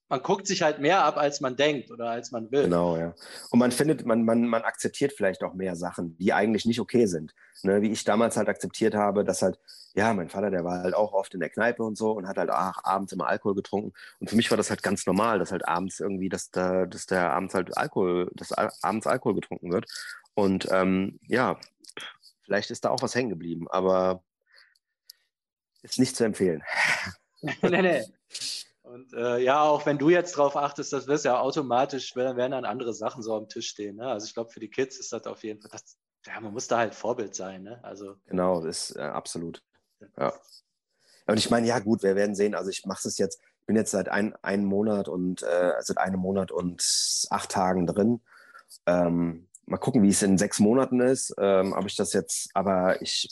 man guckt sich halt mehr ab, als man denkt oder als man will. Genau, ja. Und man findet, man, man, man akzeptiert vielleicht auch mehr Sachen, die eigentlich nicht okay sind. Ne, wie ich damals halt akzeptiert habe, dass halt, ja, mein Vater, der war halt auch oft in der Kneipe und so und hat halt ach, abends immer Alkohol getrunken. Und für mich war das halt ganz normal, dass halt abends irgendwie, dass da, dass der abends halt Alkohol, dass abends Alkohol getrunken wird. Und ähm, ja, vielleicht ist da auch was hängen geblieben, aber ist nicht zu empfehlen. nee, nee. Und äh, ja, auch wenn du jetzt drauf achtest, das wirst ja automatisch, werden dann andere Sachen so am Tisch stehen. Ne? Also ich glaube, für die Kids ist das auf jeden Fall, das, ja, man muss da halt Vorbild sein. Ne? Also, genau, ist äh, absolut. Ja. Und ich meine, ja gut, wir werden sehen. Also ich mache es jetzt, ich bin jetzt seit ein, einem Monat und äh, seit einem Monat und acht Tagen drin. Ähm, mal gucken, wie es in sechs Monaten ist. Ähm, ob ich das jetzt, aber ich,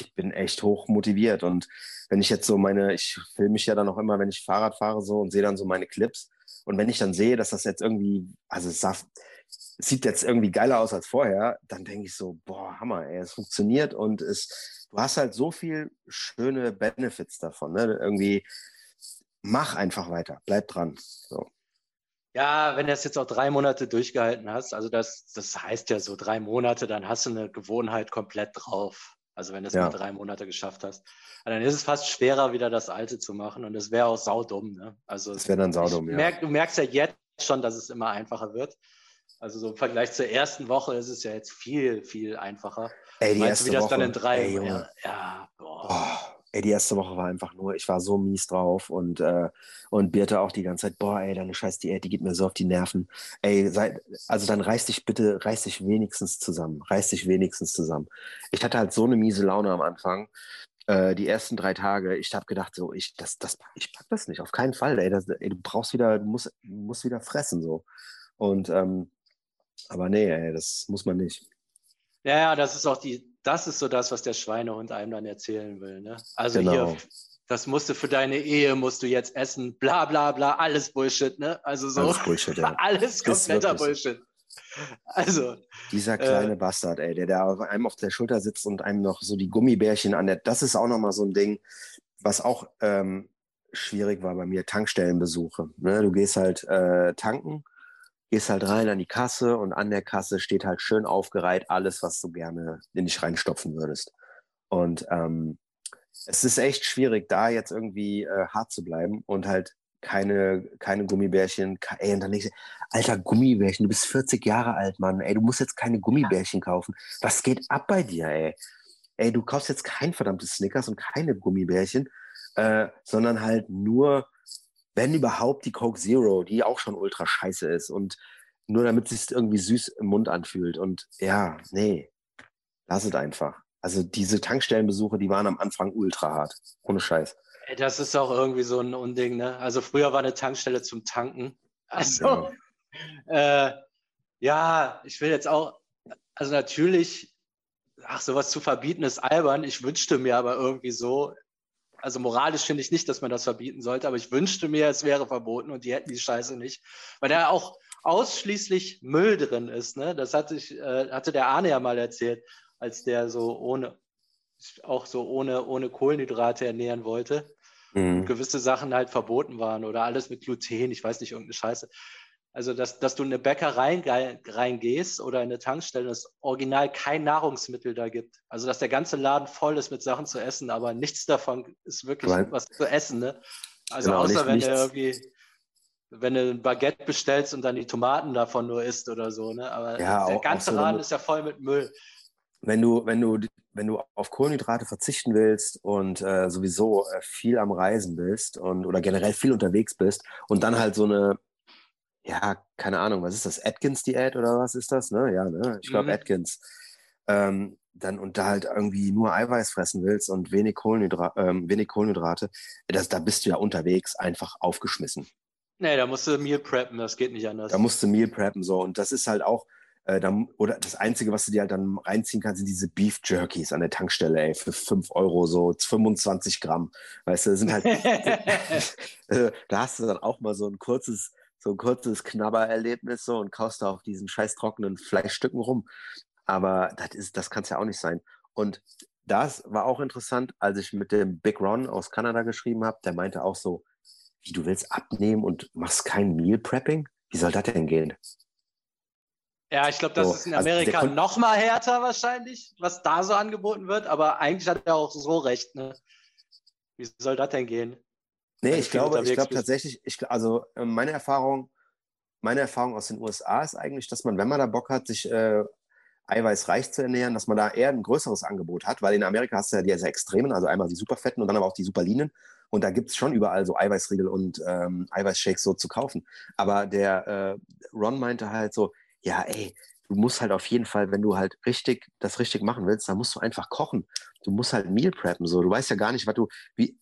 ich bin echt hoch motiviert und wenn ich jetzt so meine, ich filme mich ja dann auch immer, wenn ich Fahrrad fahre so und sehe dann so meine Clips. Und wenn ich dann sehe, dass das jetzt irgendwie, also es, sieht jetzt irgendwie geiler aus als vorher, dann denke ich so, boah, Hammer, ey, es funktioniert und es, du hast halt so viel schöne Benefits davon. Ne? Irgendwie mach einfach weiter, bleib dran. So. Ja, wenn du das jetzt auch drei Monate durchgehalten hast, also das, das heißt ja so drei Monate, dann hast du eine Gewohnheit komplett drauf. Also wenn du es ja. mal drei Monate geschafft hast. dann ist es fast schwerer, wieder das Alte zu machen. Und es wäre auch saudumm. Ne? Also das wäre dann saudumm, ja. Merk, du merkst ja jetzt schon, dass es immer einfacher wird. Also so im Vergleich zur ersten Woche ist es ja jetzt viel, viel einfacher. Ey, die Meinst erste du, wie das Woche, dann in drei ey, ja, ja, boah. Oh. Ey, die erste Woche war einfach nur, ich war so mies drauf und, äh, und Birte auch die ganze Zeit, boah, ey, deine scheiß Diät, die geht mir so auf die Nerven. Ey, sei, also dann reiß dich bitte, reiß dich wenigstens zusammen, reiß dich wenigstens zusammen. Ich hatte halt so eine miese Laune am Anfang, äh, die ersten drei Tage. Ich habe gedacht, so, ich, das, das, ich pack das nicht, auf keinen Fall, ey, das, ey du brauchst wieder, du musst, musst wieder fressen, so. Und, ähm, aber nee, ey, das muss man nicht. Ja, ja, das ist auch die, das ist so das, was der Schweinehund einem dann erzählen will. Ne? Also genau. hier, das musst du für deine Ehe, musst du jetzt essen, bla bla bla, alles Bullshit, ne? Also so. Alles Bullshit, ja. alles kompletter Bullshit. Also. Dieser kleine äh, Bastard, ey, der da einem auf der Schulter sitzt und einem noch so die Gummibärchen an der, das ist auch nochmal so ein Ding, was auch ähm, schwierig war bei mir, Tankstellenbesuche. Ne? Du gehst halt äh, tanken gehst halt rein an die Kasse und an der Kasse steht halt schön aufgereiht alles, was du gerne in dich reinstopfen würdest. Und ähm, es ist echt schwierig, da jetzt irgendwie äh, hart zu bleiben und halt keine, keine Gummibärchen. Ey, und dann du, alter Gummibärchen, du bist 40 Jahre alt, Mann. Ey, du musst jetzt keine Gummibärchen kaufen. Was geht ab bei dir, ey? Ey, du kaufst jetzt kein verdammtes Snickers und keine Gummibärchen, äh, sondern halt nur wenn überhaupt die Coke Zero, die auch schon ultra scheiße ist und nur damit es sich irgendwie süß im Mund anfühlt. Und ja, nee, lass es einfach. Also diese Tankstellenbesuche, die waren am Anfang ultra hart. Ohne Scheiß. Das ist auch irgendwie so ein Unding, ne? Also früher war eine Tankstelle zum Tanken. Also, ja, äh, ja ich will jetzt auch, also natürlich, ach, sowas zu verbieten ist albern. Ich wünschte mir aber irgendwie so, also moralisch finde ich nicht, dass man das verbieten sollte, aber ich wünschte mir, es wäre verboten und die hätten die Scheiße nicht, weil da auch ausschließlich Müll drin ist. Ne? Das hatte, ich, äh, hatte der Arne ja mal erzählt, als der so ohne, auch so ohne, ohne Kohlenhydrate ernähren wollte. Mhm. gewisse Sachen halt verboten waren oder alles mit Gluten, ich weiß nicht, irgendeine Scheiße. Also, dass, dass du in eine Bäckerei reingehst oder in eine Tankstelle, dass original kein Nahrungsmittel da gibt. Also, dass der ganze Laden voll ist mit Sachen zu essen, aber nichts davon ist wirklich Nein. was zu essen. Ne? Also, genau, außer nicht, wenn du irgendwie, wenn du ein Baguette bestellst und dann die Tomaten davon nur isst oder so. Ne? Aber ja, der ganze auch so Laden ist ja voll mit Müll. Wenn du, wenn du, wenn du auf Kohlenhydrate verzichten willst und äh, sowieso äh, viel am Reisen bist und oder generell viel unterwegs bist und dann halt so eine ja, keine Ahnung, was ist das? Atkins-Diät oder was ist das? Ne? Ja, ne? Ich glaube mhm. Atkins. Ähm, dann und da halt irgendwie nur Eiweiß fressen willst und wenig, Kohlenhydra ähm, wenig Kohlenhydrate, das, da bist du ja unterwegs einfach aufgeschmissen. Nee, da musst du Meal preppen, das geht nicht anders. Da musst du Meal preppen, so. Und das ist halt auch, Äh, dann, oder das Einzige, was du dir halt dann reinziehen kannst, sind diese Beef Jerkies an der Tankstelle, ey, für 5 Euro, so 25 Gramm. Weißt du, sind halt, äh, da hast du dann auch mal so ein kurzes, so ein kurzes Knabbererlebnis so und kaust da auf diesen scheiß trockenen Fleischstücken rum. Aber das ist, das kann es ja auch nicht sein. Und das war auch interessant, als ich mit dem Big Ron aus Kanada geschrieben habe, der meinte auch so, wie du willst abnehmen und machst kein Meal Prepping? Wie soll das denn gehen? Ja, ich glaube, das so, ist in also Amerika also noch mal härter wahrscheinlich, was da so angeboten wird. Aber eigentlich hat er auch so recht. Ne? Wie soll das denn gehen? Nee, ich glaube, ich glaube tatsächlich, ich, also äh, meine Erfahrung, meine Erfahrung aus den USA ist eigentlich, dass man, wenn man da Bock hat, sich äh, eiweißreich zu ernähren, dass man da eher ein größeres Angebot hat, weil in Amerika hast du ja diese Extremen, also einmal die Superfetten und dann aber auch die Superlinen. Und da gibt es schon überall so Eiweißriegel und ähm, Eiweißshakes so zu kaufen. Aber der äh, Ron meinte halt so, ja, ey, du musst halt auf jeden Fall, wenn du halt richtig, das richtig machen willst, dann musst du einfach kochen. Du musst halt Meal preppen, so. Du weißt ja gar nicht, was du, wie,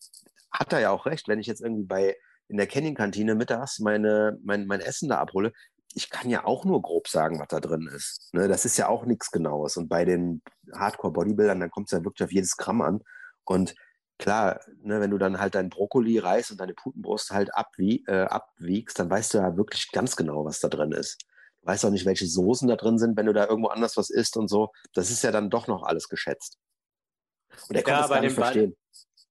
hat er ja auch recht, wenn ich jetzt irgendwie bei, in der Canning-Kantine mittags meine, mein, mein Essen da abhole, ich kann ja auch nur grob sagen, was da drin ist. Ne? Das ist ja auch nichts Genaues. Und bei den Hardcore-Bodybuildern, dann kommt es ja wirklich auf jedes Gramm an. Und klar, ne, wenn du dann halt dein Brokkoli, Reis und deine Putenbrust halt abwie äh, abwiegst, dann weißt du ja wirklich ganz genau, was da drin ist weißt auch nicht, welche Soßen da drin sind, wenn du da irgendwo anders was isst und so. Das ist ja dann doch noch alles geschätzt. Und er kann ja, das gar nicht verstehen.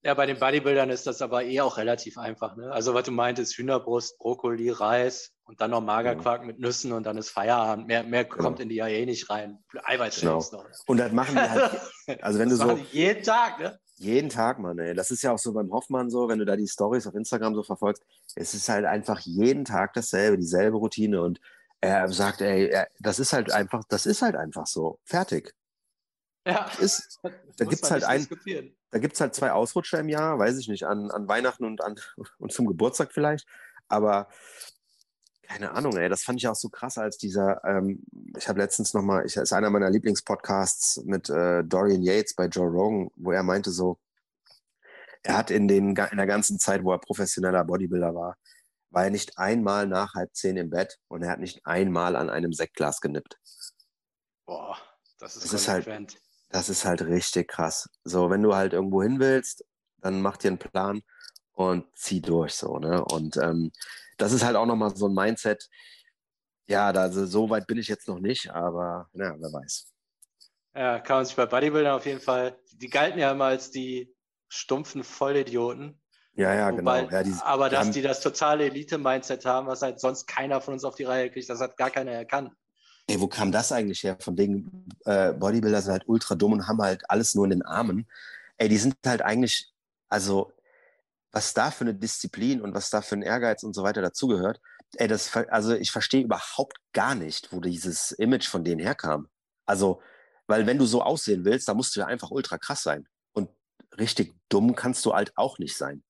Ja, bei den Bodybuildern ist das aber eh auch relativ einfach. Ne? Also was du meintest, Hühnerbrust, Brokkoli, Reis und dann noch Magerquark ja. mit Nüssen und dann ist Feierabend. Mehr, mehr genau. kommt in die ja eh nicht rein. Eiweißshakes genau. noch. Und das machen die halt, also wenn du so... jeden Tag, ne? Jeden Tag, Mann, ey. Das ist ja auch so beim Hoffmann so, wenn du da die Stories auf Instagram so verfolgst. Es ist halt einfach jeden Tag dasselbe, dieselbe Routine und er sagt, ey, das ist halt einfach, das ist halt einfach so. Fertig. Ja. Ist, da gibt es halt ein, da gibt's halt zwei Ausrutscher im Jahr, weiß ich nicht, an, an Weihnachten und, an, und zum Geburtstag vielleicht. Aber keine Ahnung, ey, das fand ich auch so krass, als dieser, ähm, ich habe letztens nochmal, ich ist einer meiner Lieblingspodcasts mit äh, Dorian Yates bei Joe Rogan, wo er meinte so, er hat in, den, in der ganzen Zeit, wo er professioneller Bodybuilder war, war er nicht einmal nach halb zehn im Bett und er hat nicht einmal an einem Sektglas genippt. Boah, das ist, das ist halt, das ist halt richtig krass. So, wenn du halt irgendwo hin willst, dann mach dir einen Plan und zieh durch so, ne? Und ähm, das ist halt auch nochmal so ein Mindset. Ja, da, also, so weit bin ich jetzt noch nicht, aber ja, wer weiß. Ja, kann man sich bei Bodybuildern auf jeden Fall, die galten ja immer als die stumpfen Vollidioten. Ja, ja, Wobei, genau. Ja, die, aber die dass haben, die das totale Elite-Mindset haben, was halt sonst keiner von uns auf die Reihe kriegt, das hat gar keiner erkannt. Ey, wo kam das eigentlich her? Von wegen äh, Bodybuilder sind halt ultra dumm und haben halt alles nur in den Armen. Ey, die sind halt eigentlich, also was da für eine Disziplin und was da für ein Ehrgeiz und so weiter dazugehört. Ey, das, also ich verstehe überhaupt gar nicht, wo dieses Image von denen herkam. Also, weil wenn du so aussehen willst, dann musst du ja einfach ultra krass sein. Und richtig dumm kannst du halt auch nicht sein.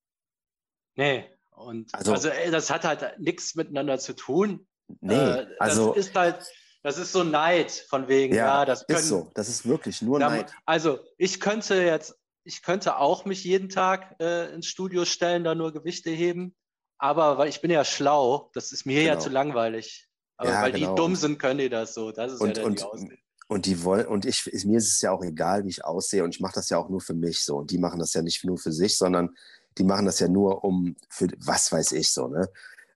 Nee, und also, also ey, das hat halt nichts miteinander zu tun. Nee, äh, also. Das ist halt, das ist so Neid von wegen, ja, ja das können, ist so. Das ist wirklich nur da, Neid. Also, ich könnte jetzt, ich könnte auch mich jeden Tag äh, ins Studio stellen, da nur Gewichte heben. Aber weil ich bin ja schlau, das ist mir genau. ja zu langweilig. Aber ja, weil genau. die dumm sind, können die das so. Das ist und, ja und, die Und die wollen, und ich, mir ist es ja auch egal, wie ich aussehe, und ich mache das ja auch nur für mich so. Und die machen das ja nicht nur für sich, sondern die machen das ja nur um für was weiß ich so, ne?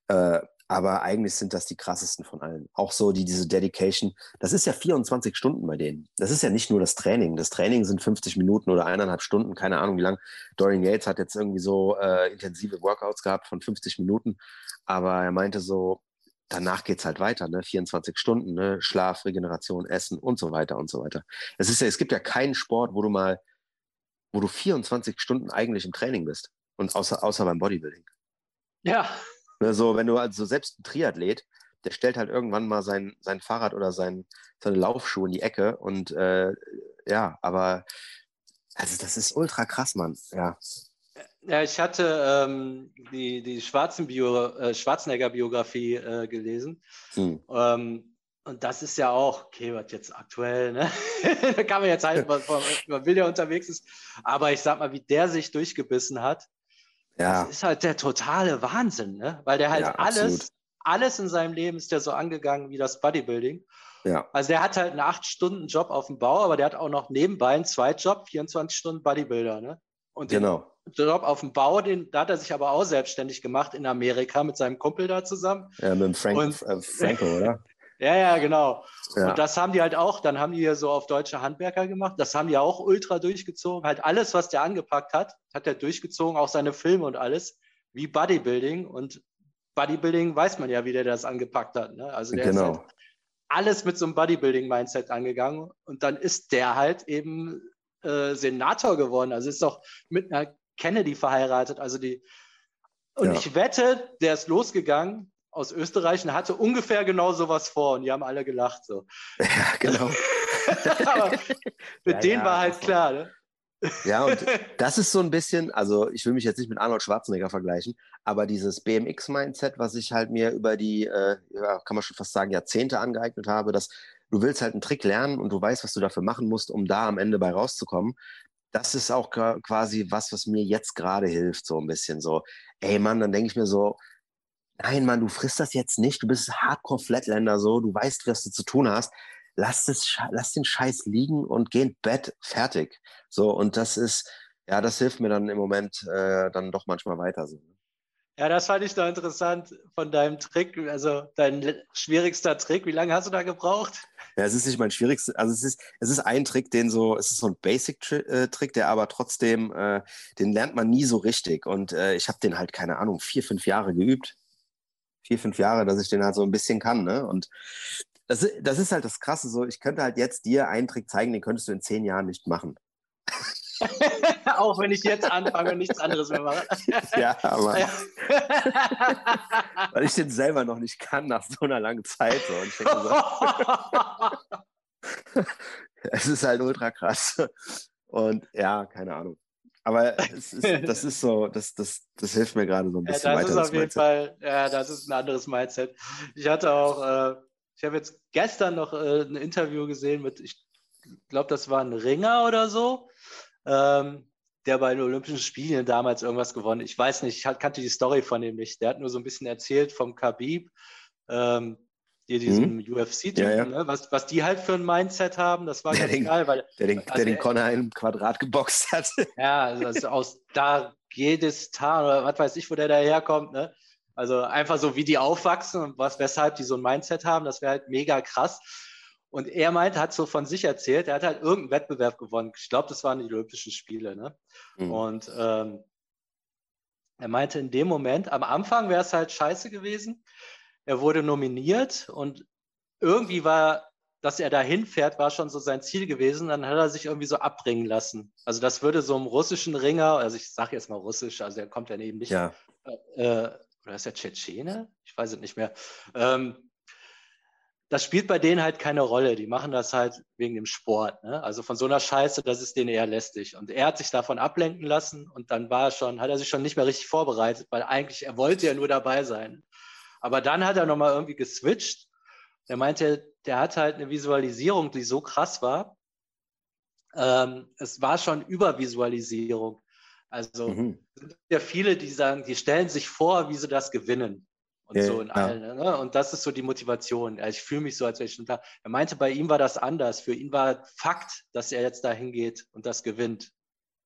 Äh, aber eigentlich sind das die krassesten von allen. Auch so die, diese Dedication. Das ist ja 24 Stunden bei denen. Das ist ja nicht nur das Training. Das Training sind 50 Minuten oder eineinhalb Stunden, keine Ahnung wie lang. Dorian Yates hat jetzt irgendwie so äh, intensive Workouts gehabt von 50 Minuten. Aber er meinte so, danach geht es halt weiter, ne? 24 Stunden, ne? Schlaf, Regeneration, Essen und so weiter und so weiter. Es, ist ja, es gibt ja keinen Sport, wo du mal, wo du 24 Stunden eigentlich im Training bist. Und außer, außer beim Bodybuilding. Ja. Also, wenn du also selbst ein Triathlet, der stellt halt irgendwann mal sein, sein Fahrrad oder sein, seine Laufschuhe in die Ecke und äh, ja, aber also das ist ultra krass, Mann. Ja. Ja, ich hatte ähm, die, die Schwarzenbio, äh, Schwarzenegger-Biografie äh, gelesen. Hm. Ähm, und das ist ja auch, okay, was jetzt aktuell, ne? da kann man jetzt halt, man, man will ja unterwegs ist. Aber ich sag mal, wie der sich durchgebissen hat, ja. Das ist halt der totale Wahnsinn, ne? Weil der halt ja, alles, alles in seinem Leben ist der so angegangen wie das Bodybuilding. Ja. Also der hat halt einen 8-Stunden-Job auf dem Bau, aber der hat auch noch nebenbei einen Zweitjob, 24 Stunden Bodybuilder. Ne? Und den genau. Job auf dem Bau, den, da hat er sich aber auch selbstständig gemacht in Amerika mit seinem Kumpel da zusammen. Ja, mit dem Frank, und, äh, Franco, oder? Ja, ja, genau. Ja. Und das haben die halt auch, dann haben die hier so auf deutsche Handwerker gemacht. Das haben die auch ultra durchgezogen. Halt alles, was der angepackt hat, hat er durchgezogen, auch seine Filme und alles, wie Bodybuilding. Und Bodybuilding weiß man ja, wie der das angepackt hat. Ne? Also der genau. ist halt alles mit so einem Bodybuilding-Mindset angegangen. Und dann ist der halt eben äh, Senator geworden. Also ist doch mit einer Kennedy verheiratet. Also die. Und ja. ich wette, der ist losgegangen aus Österreich und hatte ungefähr genau sowas vor und die haben alle gelacht. So. Ja, genau. Aber mit ja, denen ja, war halt klar. Ne? Ja, und das ist so ein bisschen, also ich will mich jetzt nicht mit Arnold Schwarzenegger vergleichen, aber dieses BMX-Mindset, was ich halt mir über die, äh, ja, kann man schon fast sagen, Jahrzehnte angeeignet habe, dass du willst halt einen Trick lernen und du weißt, was du dafür machen musst, um da am Ende bei rauszukommen. Das ist auch quasi was, was mir jetzt gerade hilft, so ein bisschen so. Ey Mann, dann denke ich mir so, nein Mann, du frisst das jetzt nicht, du bist Hardcore-Flatlander so, du weißt, was du zu tun hast lass, das, lass den Scheiß liegen und geh ins Bett, fertig. So, und das ist, ja, das hilft mir dann im Moment äh, dann doch manchmal weiter. So. Ne? Ja, das fand ich da interessant von deinem Trick, also dein schwierigster Trick. Wie lange hast du da gebraucht? Ja, es ist nicht mein schwierigster, also es ist, es ist ein Trick, den so, es ist so ein Basic-Trick, der aber trotzdem, äh, den lernt man nie so richtig. Und äh, ich habe den halt, keine Ahnung, vier, fünf Jahre geübt. Vier, fünf Jahre, dass ich den halt so ein bisschen kann. Ne? Und das, das ist halt das Krasse. So, ich könnte halt jetzt dir einen Trick zeigen, den könntest du in zehn Jahren nicht machen. Auch wenn ich jetzt anfange und nichts anderes mehr mache. ja, aber. weil ich den selber noch nicht kann nach so einer langen Zeit. So. Und ich so, es ist halt ultra krass. Und ja, keine Ahnung. Aber ist, das ist so, das, das, das hilft mir gerade so ein bisschen ja, das weiter. Das ist auf jeden. Fall, ja, das ist ein anderes Mindset. Ich hatte auch, äh, ich habe jetzt gestern noch äh, ein Interview gesehen mit, ich glaube, das war ein Ringer oder so, ähm, der bei den Olympischen Spielen damals irgendwas gewonnen. Ich weiß nicht, ich kannte die Story von ihm nicht. Der hat nur so ein bisschen erzählt vom Khabib, ähm, hier diesem mhm. UFC-Typen, ja, ja. ne? was, was die halt für ein Mindset haben, das war der ganz den, geil. Weil, der den, also der den Connor im Quadrat geboxt hat. Ja, also aus Dagestan oder was weiß ich, wo der daherkommt, ne? Also einfach so, wie die aufwachsen und was, weshalb die so ein Mindset haben, das wäre halt mega krass. Und er meint, hat so von sich erzählt, er hat halt irgendeinen Wettbewerb gewonnen. Ich glaube, das waren die Olympischen Spiele. Ne? Mhm. Und ähm, er meinte in dem Moment, am Anfang wäre es halt scheiße gewesen. Er wurde nominiert und irgendwie war, dass er da hinfährt, war schon so sein Ziel gewesen. Dann hat er sich irgendwie so abbringen lassen. Also das würde so einem russischen Ringer, also ich sage jetzt mal russisch, also er kommt ja eben nicht ja. äh, oder ist er Tschetschene? Ich weiß es nicht mehr. Ähm, das spielt bei denen halt keine Rolle. Die machen das halt wegen dem Sport. Ne? Also von so einer Scheiße, das ist denen eher lästig. Und er hat sich davon ablenken lassen und dann war er schon, hat er sich schon nicht mehr richtig vorbereitet, weil eigentlich er wollte ja nur dabei sein. Aber dann hat er nochmal irgendwie geswitcht. Er meinte, der hat halt eine Visualisierung, die so krass war. Ähm, es war schon Übervisualisierung. Also mhm. sind ja viele, die sagen, die stellen sich vor, wie sie das gewinnen. Und ja, so in ja. allen. Ne? Und das ist so die Motivation. ich fühle mich so, als wäre ich schon da. Er meinte, bei ihm war das anders. Für ihn war Fakt, dass er jetzt da hingeht und das gewinnt.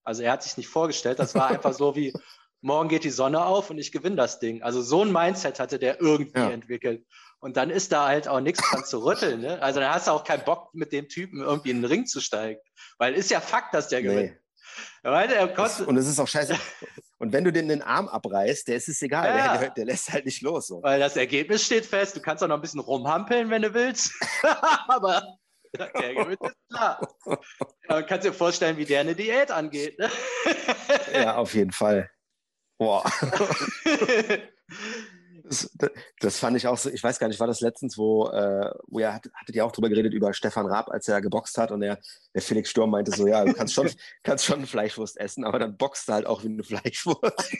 Also er hat sich nicht vorgestellt, das war einfach so wie, morgen geht die Sonne auf und ich gewinne das Ding. Also so ein Mindset hatte der irgendwie ja. entwickelt. Und dann ist da halt auch nichts dran zu rütteln. Ne? Also dann hast du auch keinen Bock, mit dem Typen irgendwie in den Ring zu steigen. Weil ist ja Fakt, dass der nee. gewinnt. Meinte, er kostet... Und es ist auch scheiße. Und wenn du den den Arm abreißt, der ist es egal, ja. der, der, lässt halt nicht los. So. Weil das Ergebnis steht fest. Du kannst auch noch ein bisschen rumhampeln, wenn du willst. Aber der Gewinn ist klar. Ja, kannst dir vorstellen, wie der eine Diät angeht. Ne? ja, auf jeden Fall. Boah. Das, das, fand ich auch so, ich weiß gar nicht, war das letztens, wo, äh, wo ihr hattet, hattet ihr auch drüber geredet über Stefan Raab, als er geboxt hat und der, der Felix Sturm meinte so, ja, du kannst schon, kannst schon Fleischwurst essen, aber dann boxt du halt auch wie eine Fleischwurst.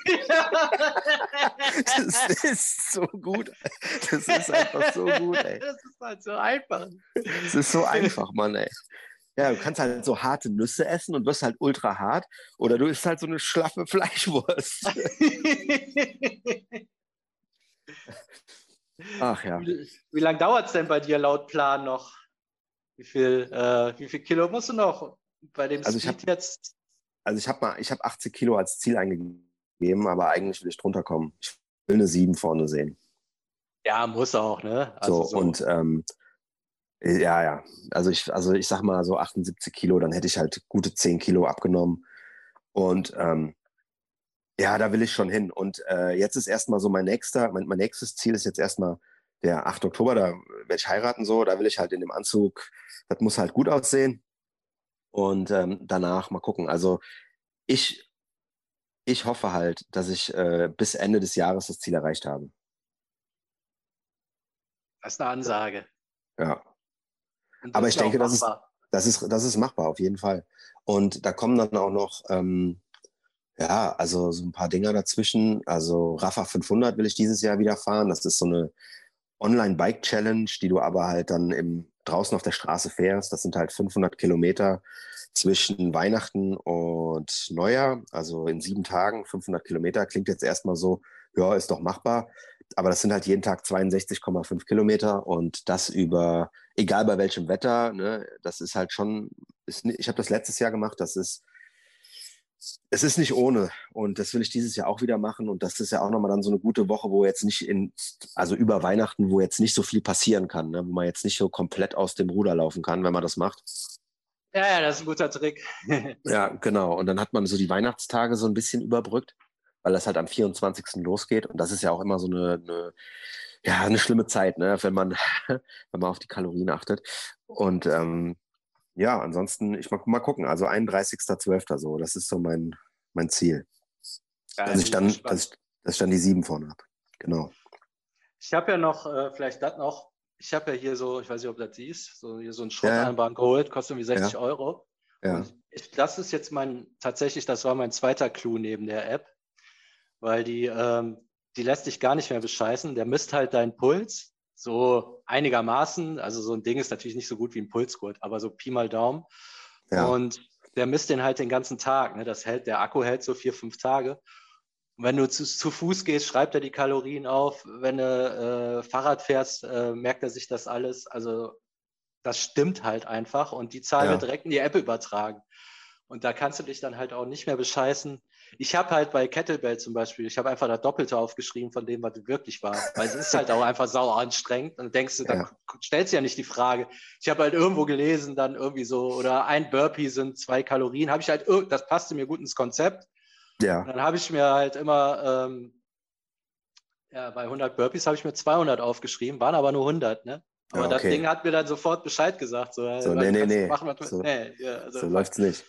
das ist so gut. Das ist einfach so gut, ey. Das ist halt so einfach. Das ist so einfach, Mann, ey. Ja, du kannst halt so harte Nüsse essen und wirst halt ultra hart. Oder du isst halt so eine schlaffe Fleischwurst. Ach ja. Wie, wie lange dauert es denn bei dir laut Plan noch? Wie viel, äh, wie viel Kilo musst du noch bei dem also Speed ich hab, jetzt? Also ich habe mal, ich habe 80 Kilo als Ziel eingegeben, aber eigentlich will ich drunter kommen. Ich will eine 7 vorne sehen. Ja, muss auch, ne? Also so, so, und ähm, ja, ja. Also ich, also ich sag mal so 78 Kilo, dann hätte ich halt gute 10 Kilo abgenommen. Und ähm, ja, da will ich schon hin. Und äh, jetzt ist erstmal so mein nächster, mein, mein nächstes Ziel ist jetzt erstmal der 8. Oktober, da werde ich heiraten so, da will ich halt in dem Anzug, das muss halt gut aussehen. Und ähm, danach mal gucken. Also ich, ich hoffe halt, dass ich äh, bis Ende des Jahres das Ziel erreicht habe. Das ist eine Ansage. Ja. Aber ich denke, das ist, das, ist, das ist machbar, auf jeden Fall. Und da kommen dann auch noch, ähm, ja, also so ein paar Dinger dazwischen. Also Rafa 500 will ich dieses Jahr wieder fahren. Das ist so eine Online-Bike-Challenge, die du aber halt dann im, draußen auf der Straße fährst. Das sind halt 500 Kilometer zwischen Weihnachten und Neujahr. Also in sieben Tagen 500 Kilometer. Klingt jetzt erstmal so, ja, ist doch machbar. Aber das sind halt jeden Tag 62,5 Kilometer und das über, egal bei welchem Wetter, ne, das ist halt schon, ist, ich habe das letztes Jahr gemacht, das ist es ist nicht ohne und das will ich dieses Jahr auch wieder machen und das ist ja auch nochmal dann so eine gute Woche, wo jetzt nicht in, also über Weihnachten, wo jetzt nicht so viel passieren kann, ne? wo man jetzt nicht so komplett aus dem Ruder laufen kann, wenn man das macht. Ja, ja, das ist ein guter Trick. ja, genau. Und dann hat man so die Weihnachtstage so ein bisschen überbrückt, weil das halt am 24. losgeht und das ist ja auch immer so eine, eine ja, eine schlimme Zeit, ne? wenn man, wenn man auf die Kalorien achtet. Und ähm, ja, ansonsten, ich mal, mal gucken. Also 31.12. so, das ist so mein, mein Ziel. Ja, dass, ich dann, dass, ich, dass ich dann die sieben vorne habe. Genau. Ich habe ja noch, äh, vielleicht das noch, ich habe ja hier so, ich weiß nicht, ob das siehst, so, hier so ein Schrottanbahn ja. geholt, kostet irgendwie 60 ja. Euro. Ja. ich, das ist jetzt mein, tatsächlich, das war mein zweiter Clou neben der App, weil die, ähm, die lässt dich gar nicht mehr bescheißen. Der misst halt deinen Puls, so einigermaßen. Also so ein Ding ist natürlich nicht so gut wie ein Pulsgurt, aber so Pi mal Daumen. Ja. Und der misst den halt den ganzen Tag. Ne? Das hält, der Akku hält so vier, fünf Tage. Und wenn du zu, zu Fuß gehst, schreibt er die Kalorien auf. Wenn du äh, Fahrrad fährst, äh, merkt er sich das alles. Also das stimmt halt einfach und die Zahl ja. wird direkt in die App übertragen. Und da kannst du dich dann halt auch nicht mehr bescheißen. Ich habe halt bei Kettlebell zum Beispiel, ich habe einfach das Doppelte aufgeschrieben von dem, was wirklich war. Weil es ist halt auch einfach sauer anstrengend. Und denkst du, dann ja. stellst du ja nicht die Frage. Ich habe halt irgendwo gelesen, dann irgendwie so, oder ein Burpee sind zwei Kalorien. Habe ich halt, das passte mir gut ins Konzept. Ja. Und dann habe ich mir halt immer, ähm, ja, bei 100 Burpees habe ich mir 200 aufgeschrieben, waren aber nur 100, ne? Aber ja, okay. das Ding hat mir dann sofort Bescheid gesagt. So, so nee, nee, nee. Machen, so, nee ja, also, so läuft's nicht.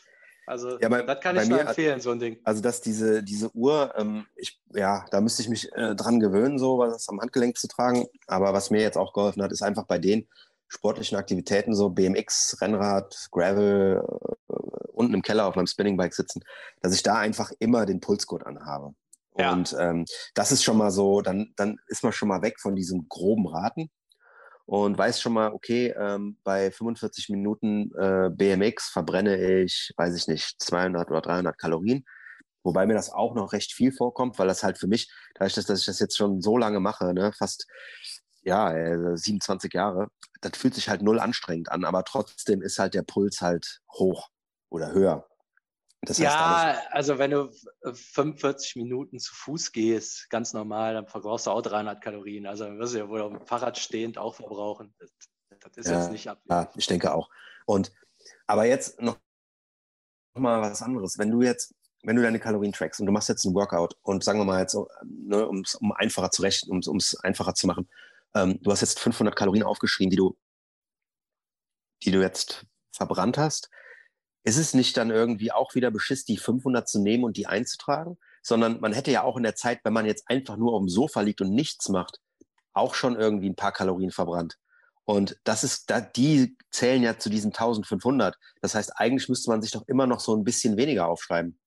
Also ja, bei, das kann ich nur empfehlen, so ein Ding. Also dass diese, diese Uhr, ähm, ich, ja, da müsste ich mich äh, dran gewöhnen, so was am Handgelenk zu tragen. Aber was mir jetzt auch geholfen hat, ist einfach bei den sportlichen Aktivitäten, so BMX, Rennrad, Gravel, äh, unten im Keller auf meinem Spinningbike sitzen, dass ich da einfach immer den Pulsgurt anhabe. Ja. Und ähm, das ist schon mal so, dann, dann ist man schon mal weg von diesem groben Raten und weiß schon mal, okay, ähm, bei 45 Minuten äh, BMX verbrenne ich, weiß ich nicht, 200 oder 300 Kalorien. Wobei mir das auch noch recht viel vorkommt, weil das halt für mich, dadurch, dass ich das jetzt schon so lange mache, ne, fast ja, 27 Jahre, das fühlt sich halt null anstrengend an, aber trotzdem ist halt der Puls halt hoch oder höher. Das heißt, ja, also wenn du 45 Minuten zu Fuß gehst, ganz normal, dann verbrauchst du auch 300 Kalorien. Also dann wirst du ja wohl auf dem Fahrrad stehend auch verbrauchen. Das, das ist ja, jetzt nicht ab. Ja, ich denke auch. Und aber jetzt noch mal was anderes. Wenn du jetzt, wenn du deine Kalorien trackst und du machst jetzt ein Workout und sagen wir mal jetzt, ne, um einfacher zu rechnen, um es einfacher zu machen, ähm, du hast jetzt 500 Kalorien aufgeschrieben, die du, die du jetzt verbrannt hast ist es nicht dann irgendwie auch wieder Beschiss, die 500 zu nehmen und die einzutragen? Sondern man hätte ja auch in der Zeit, wenn man jetzt einfach nur auf dem Sofa liegt und nichts macht, auch schon irgendwie ein paar Kalorien verbrannt. Und das ist, da, die zählen ja zu diesen 1500. Das heißt, eigentlich müsste man sich doch immer noch so ein bisschen weniger aufschreiben.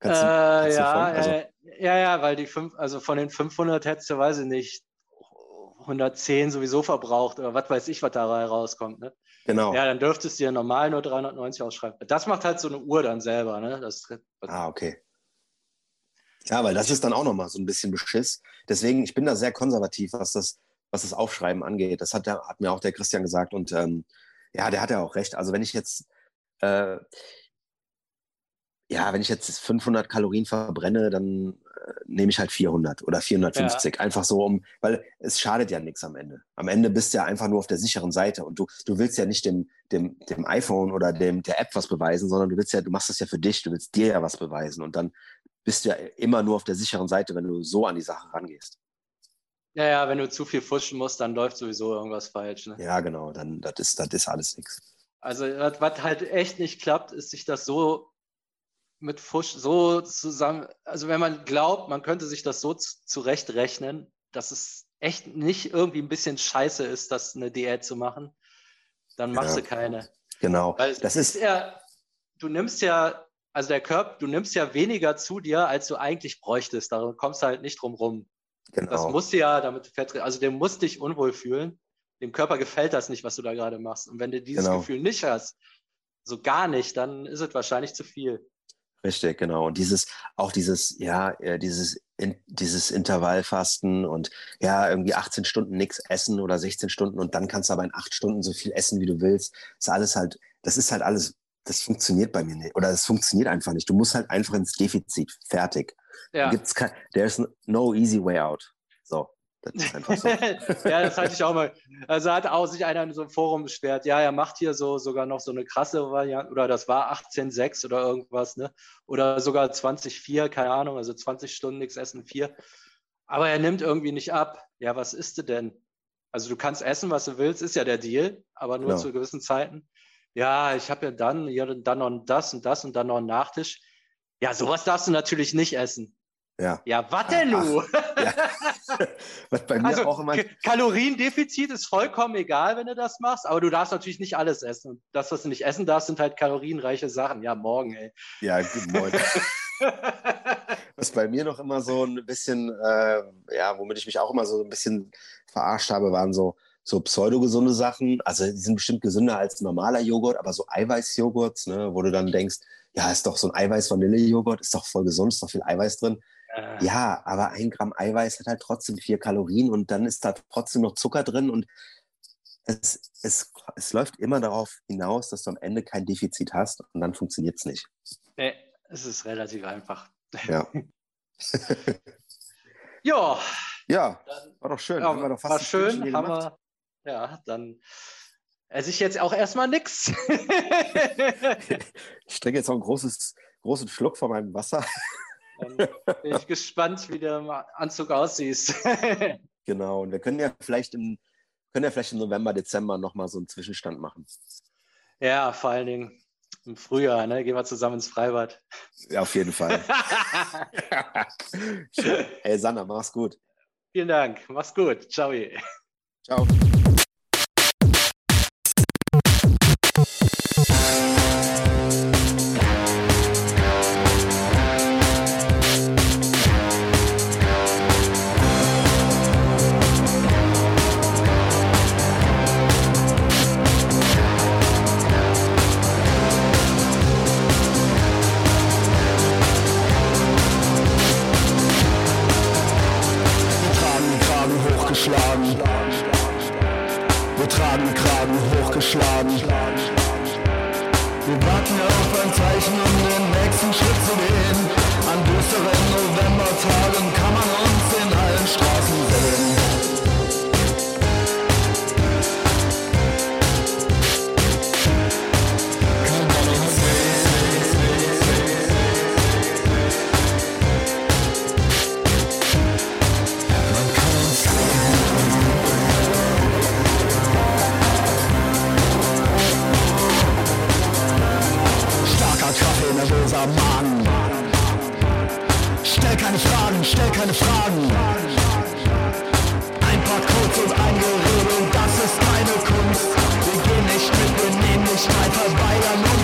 Kannst du, äh, ja, also, äh, ja, ja, weil die fünf, also von den 500 hättest du, weiß ich nicht, 110 sowieso verbraucht oder was weiß ich, was da rauskommt. Ne? Genau. Ja, dann dürftest du dir normal nur 390 ausschreiben. Das macht halt so eine Uhr dann selber. Ne? Das, ah, okay. Ja, weil das ist dann auch nochmal so ein bisschen Beschiss. Deswegen, ich bin da sehr konservativ, was das, was das Aufschreiben angeht. Das hat, hat mir auch der Christian gesagt und ähm, ja, der hat ja auch recht. Also wenn ich jetzt äh, ja, wenn ich jetzt 500 Kalorien verbrenne, dann nehme ich halt 400 oder 450. Ja. Einfach so um, weil es schadet ja nichts am Ende. Am Ende bist du ja einfach nur auf der sicheren Seite und du, du willst ja nicht dem, dem, dem iPhone oder dem, der App was beweisen, sondern du willst ja, du machst das ja für dich, du willst dir ja was beweisen und dann bist du ja immer nur auf der sicheren Seite, wenn du so an die Sache rangehst. Ja, ja, wenn du zu viel fuschen musst, dann läuft sowieso irgendwas falsch. Ne? Ja, genau, dann das ist, das ist alles nichts. Also was halt echt nicht klappt, ist sich das so mit Fusch so zusammen, also wenn man glaubt, man könnte sich das so zurechtrechnen, dass es echt nicht irgendwie ein bisschen scheiße ist, das eine Diät zu machen, dann machst ja, du keine. Genau. Weil das ist ja, du nimmst ja, also der Körper, du nimmst ja weniger zu dir, als du eigentlich bräuchtest. Da kommst du halt nicht drum rum. Genau. Das musst du ja, damit fett, also der muss dich unwohl fühlen. Dem Körper gefällt das nicht, was du da gerade machst. Und wenn du dieses genau. Gefühl nicht hast, so gar nicht, dann ist es wahrscheinlich zu viel. Richtig, genau. Und dieses, auch dieses, ja, äh, dieses, in, dieses Intervallfasten und ja, irgendwie 18 Stunden nichts essen oder 16 Stunden und dann kannst du aber in acht Stunden so viel essen, wie du willst. Das ist alles halt, das ist halt alles, das funktioniert bei mir nicht. Oder es funktioniert einfach nicht. Du musst halt einfach ins Defizit. Fertig. Ja. Gibt's kein, there's no easy way out. Das ist einfach so. ja, das hatte ich auch mal. Also hat auch sich einer in so einem Forum beschwert, ja, er macht hier so sogar noch so eine krasse Variante, oder das war 18,6 oder irgendwas, ne? Oder sogar 20,4, keine Ahnung, also 20 Stunden nichts essen, 4. Aber er nimmt irgendwie nicht ab. Ja, was isst du denn? Also du kannst essen, was du willst, ist ja der Deal, aber nur genau. zu gewissen Zeiten. Ja, ich habe ja dann, ja, dann noch das und das und dann noch einen Nachtisch. Ja, sowas darfst du natürlich nicht essen. Ja. Ja, was denn du? Ja. Was bei mir also, auch immer. Kaloriendefizit ist vollkommen egal, wenn du das machst, aber du darfst natürlich nicht alles essen. Und das, was du nicht essen darfst, sind halt kalorienreiche Sachen. Ja, morgen, ey. Ja, guten Morgen. was bei mir noch immer so ein bisschen, äh, ja, womit ich mich auch immer so ein bisschen verarscht habe, waren so, so pseudogesunde Sachen. Also die sind bestimmt gesünder als normaler Joghurt, aber so Eiweißjoghurts, ne, wo du dann denkst, ja, ist doch so ein Eiweiß-Vanille-Joghurt, ist doch voll gesund, ist doch viel Eiweiß drin. Äh. Ja, aber ein Gramm Eiweiß hat halt trotzdem vier Kalorien und dann ist da trotzdem noch Zucker drin und es, es, es läuft immer darauf hinaus, dass du am Ende kein Defizit hast und dann funktioniert es nicht. Nee, es ist relativ einfach. Ja. ja. Ja, war doch schön. Ja, haben wir doch fast war schön, haben wir, ja, dann esse ich jetzt auch erstmal nichts. ich trinke jetzt noch einen großes, großen Schluck von meinem Wasser. Dann bin ich gespannt, wie der im Anzug aussieht. genau, und wir können ja vielleicht im, können ja vielleicht im November, Dezember nochmal so einen Zwischenstand machen. Ja, vor allen Dingen im Frühjahr, ne? Gehen wir zusammen ins Freibad. Ja, auf jeden Fall. hey, Sanna, mach's gut. Vielen Dank. Mach's gut. Ciao. Ciao. großer Mann. Stell keine Fragen, stell keine Fragen. Ein paar Codes und ein Gerede, das ist keine Kunst. Wir gehen nicht mit, wir nehmen nicht weiter, bei der nur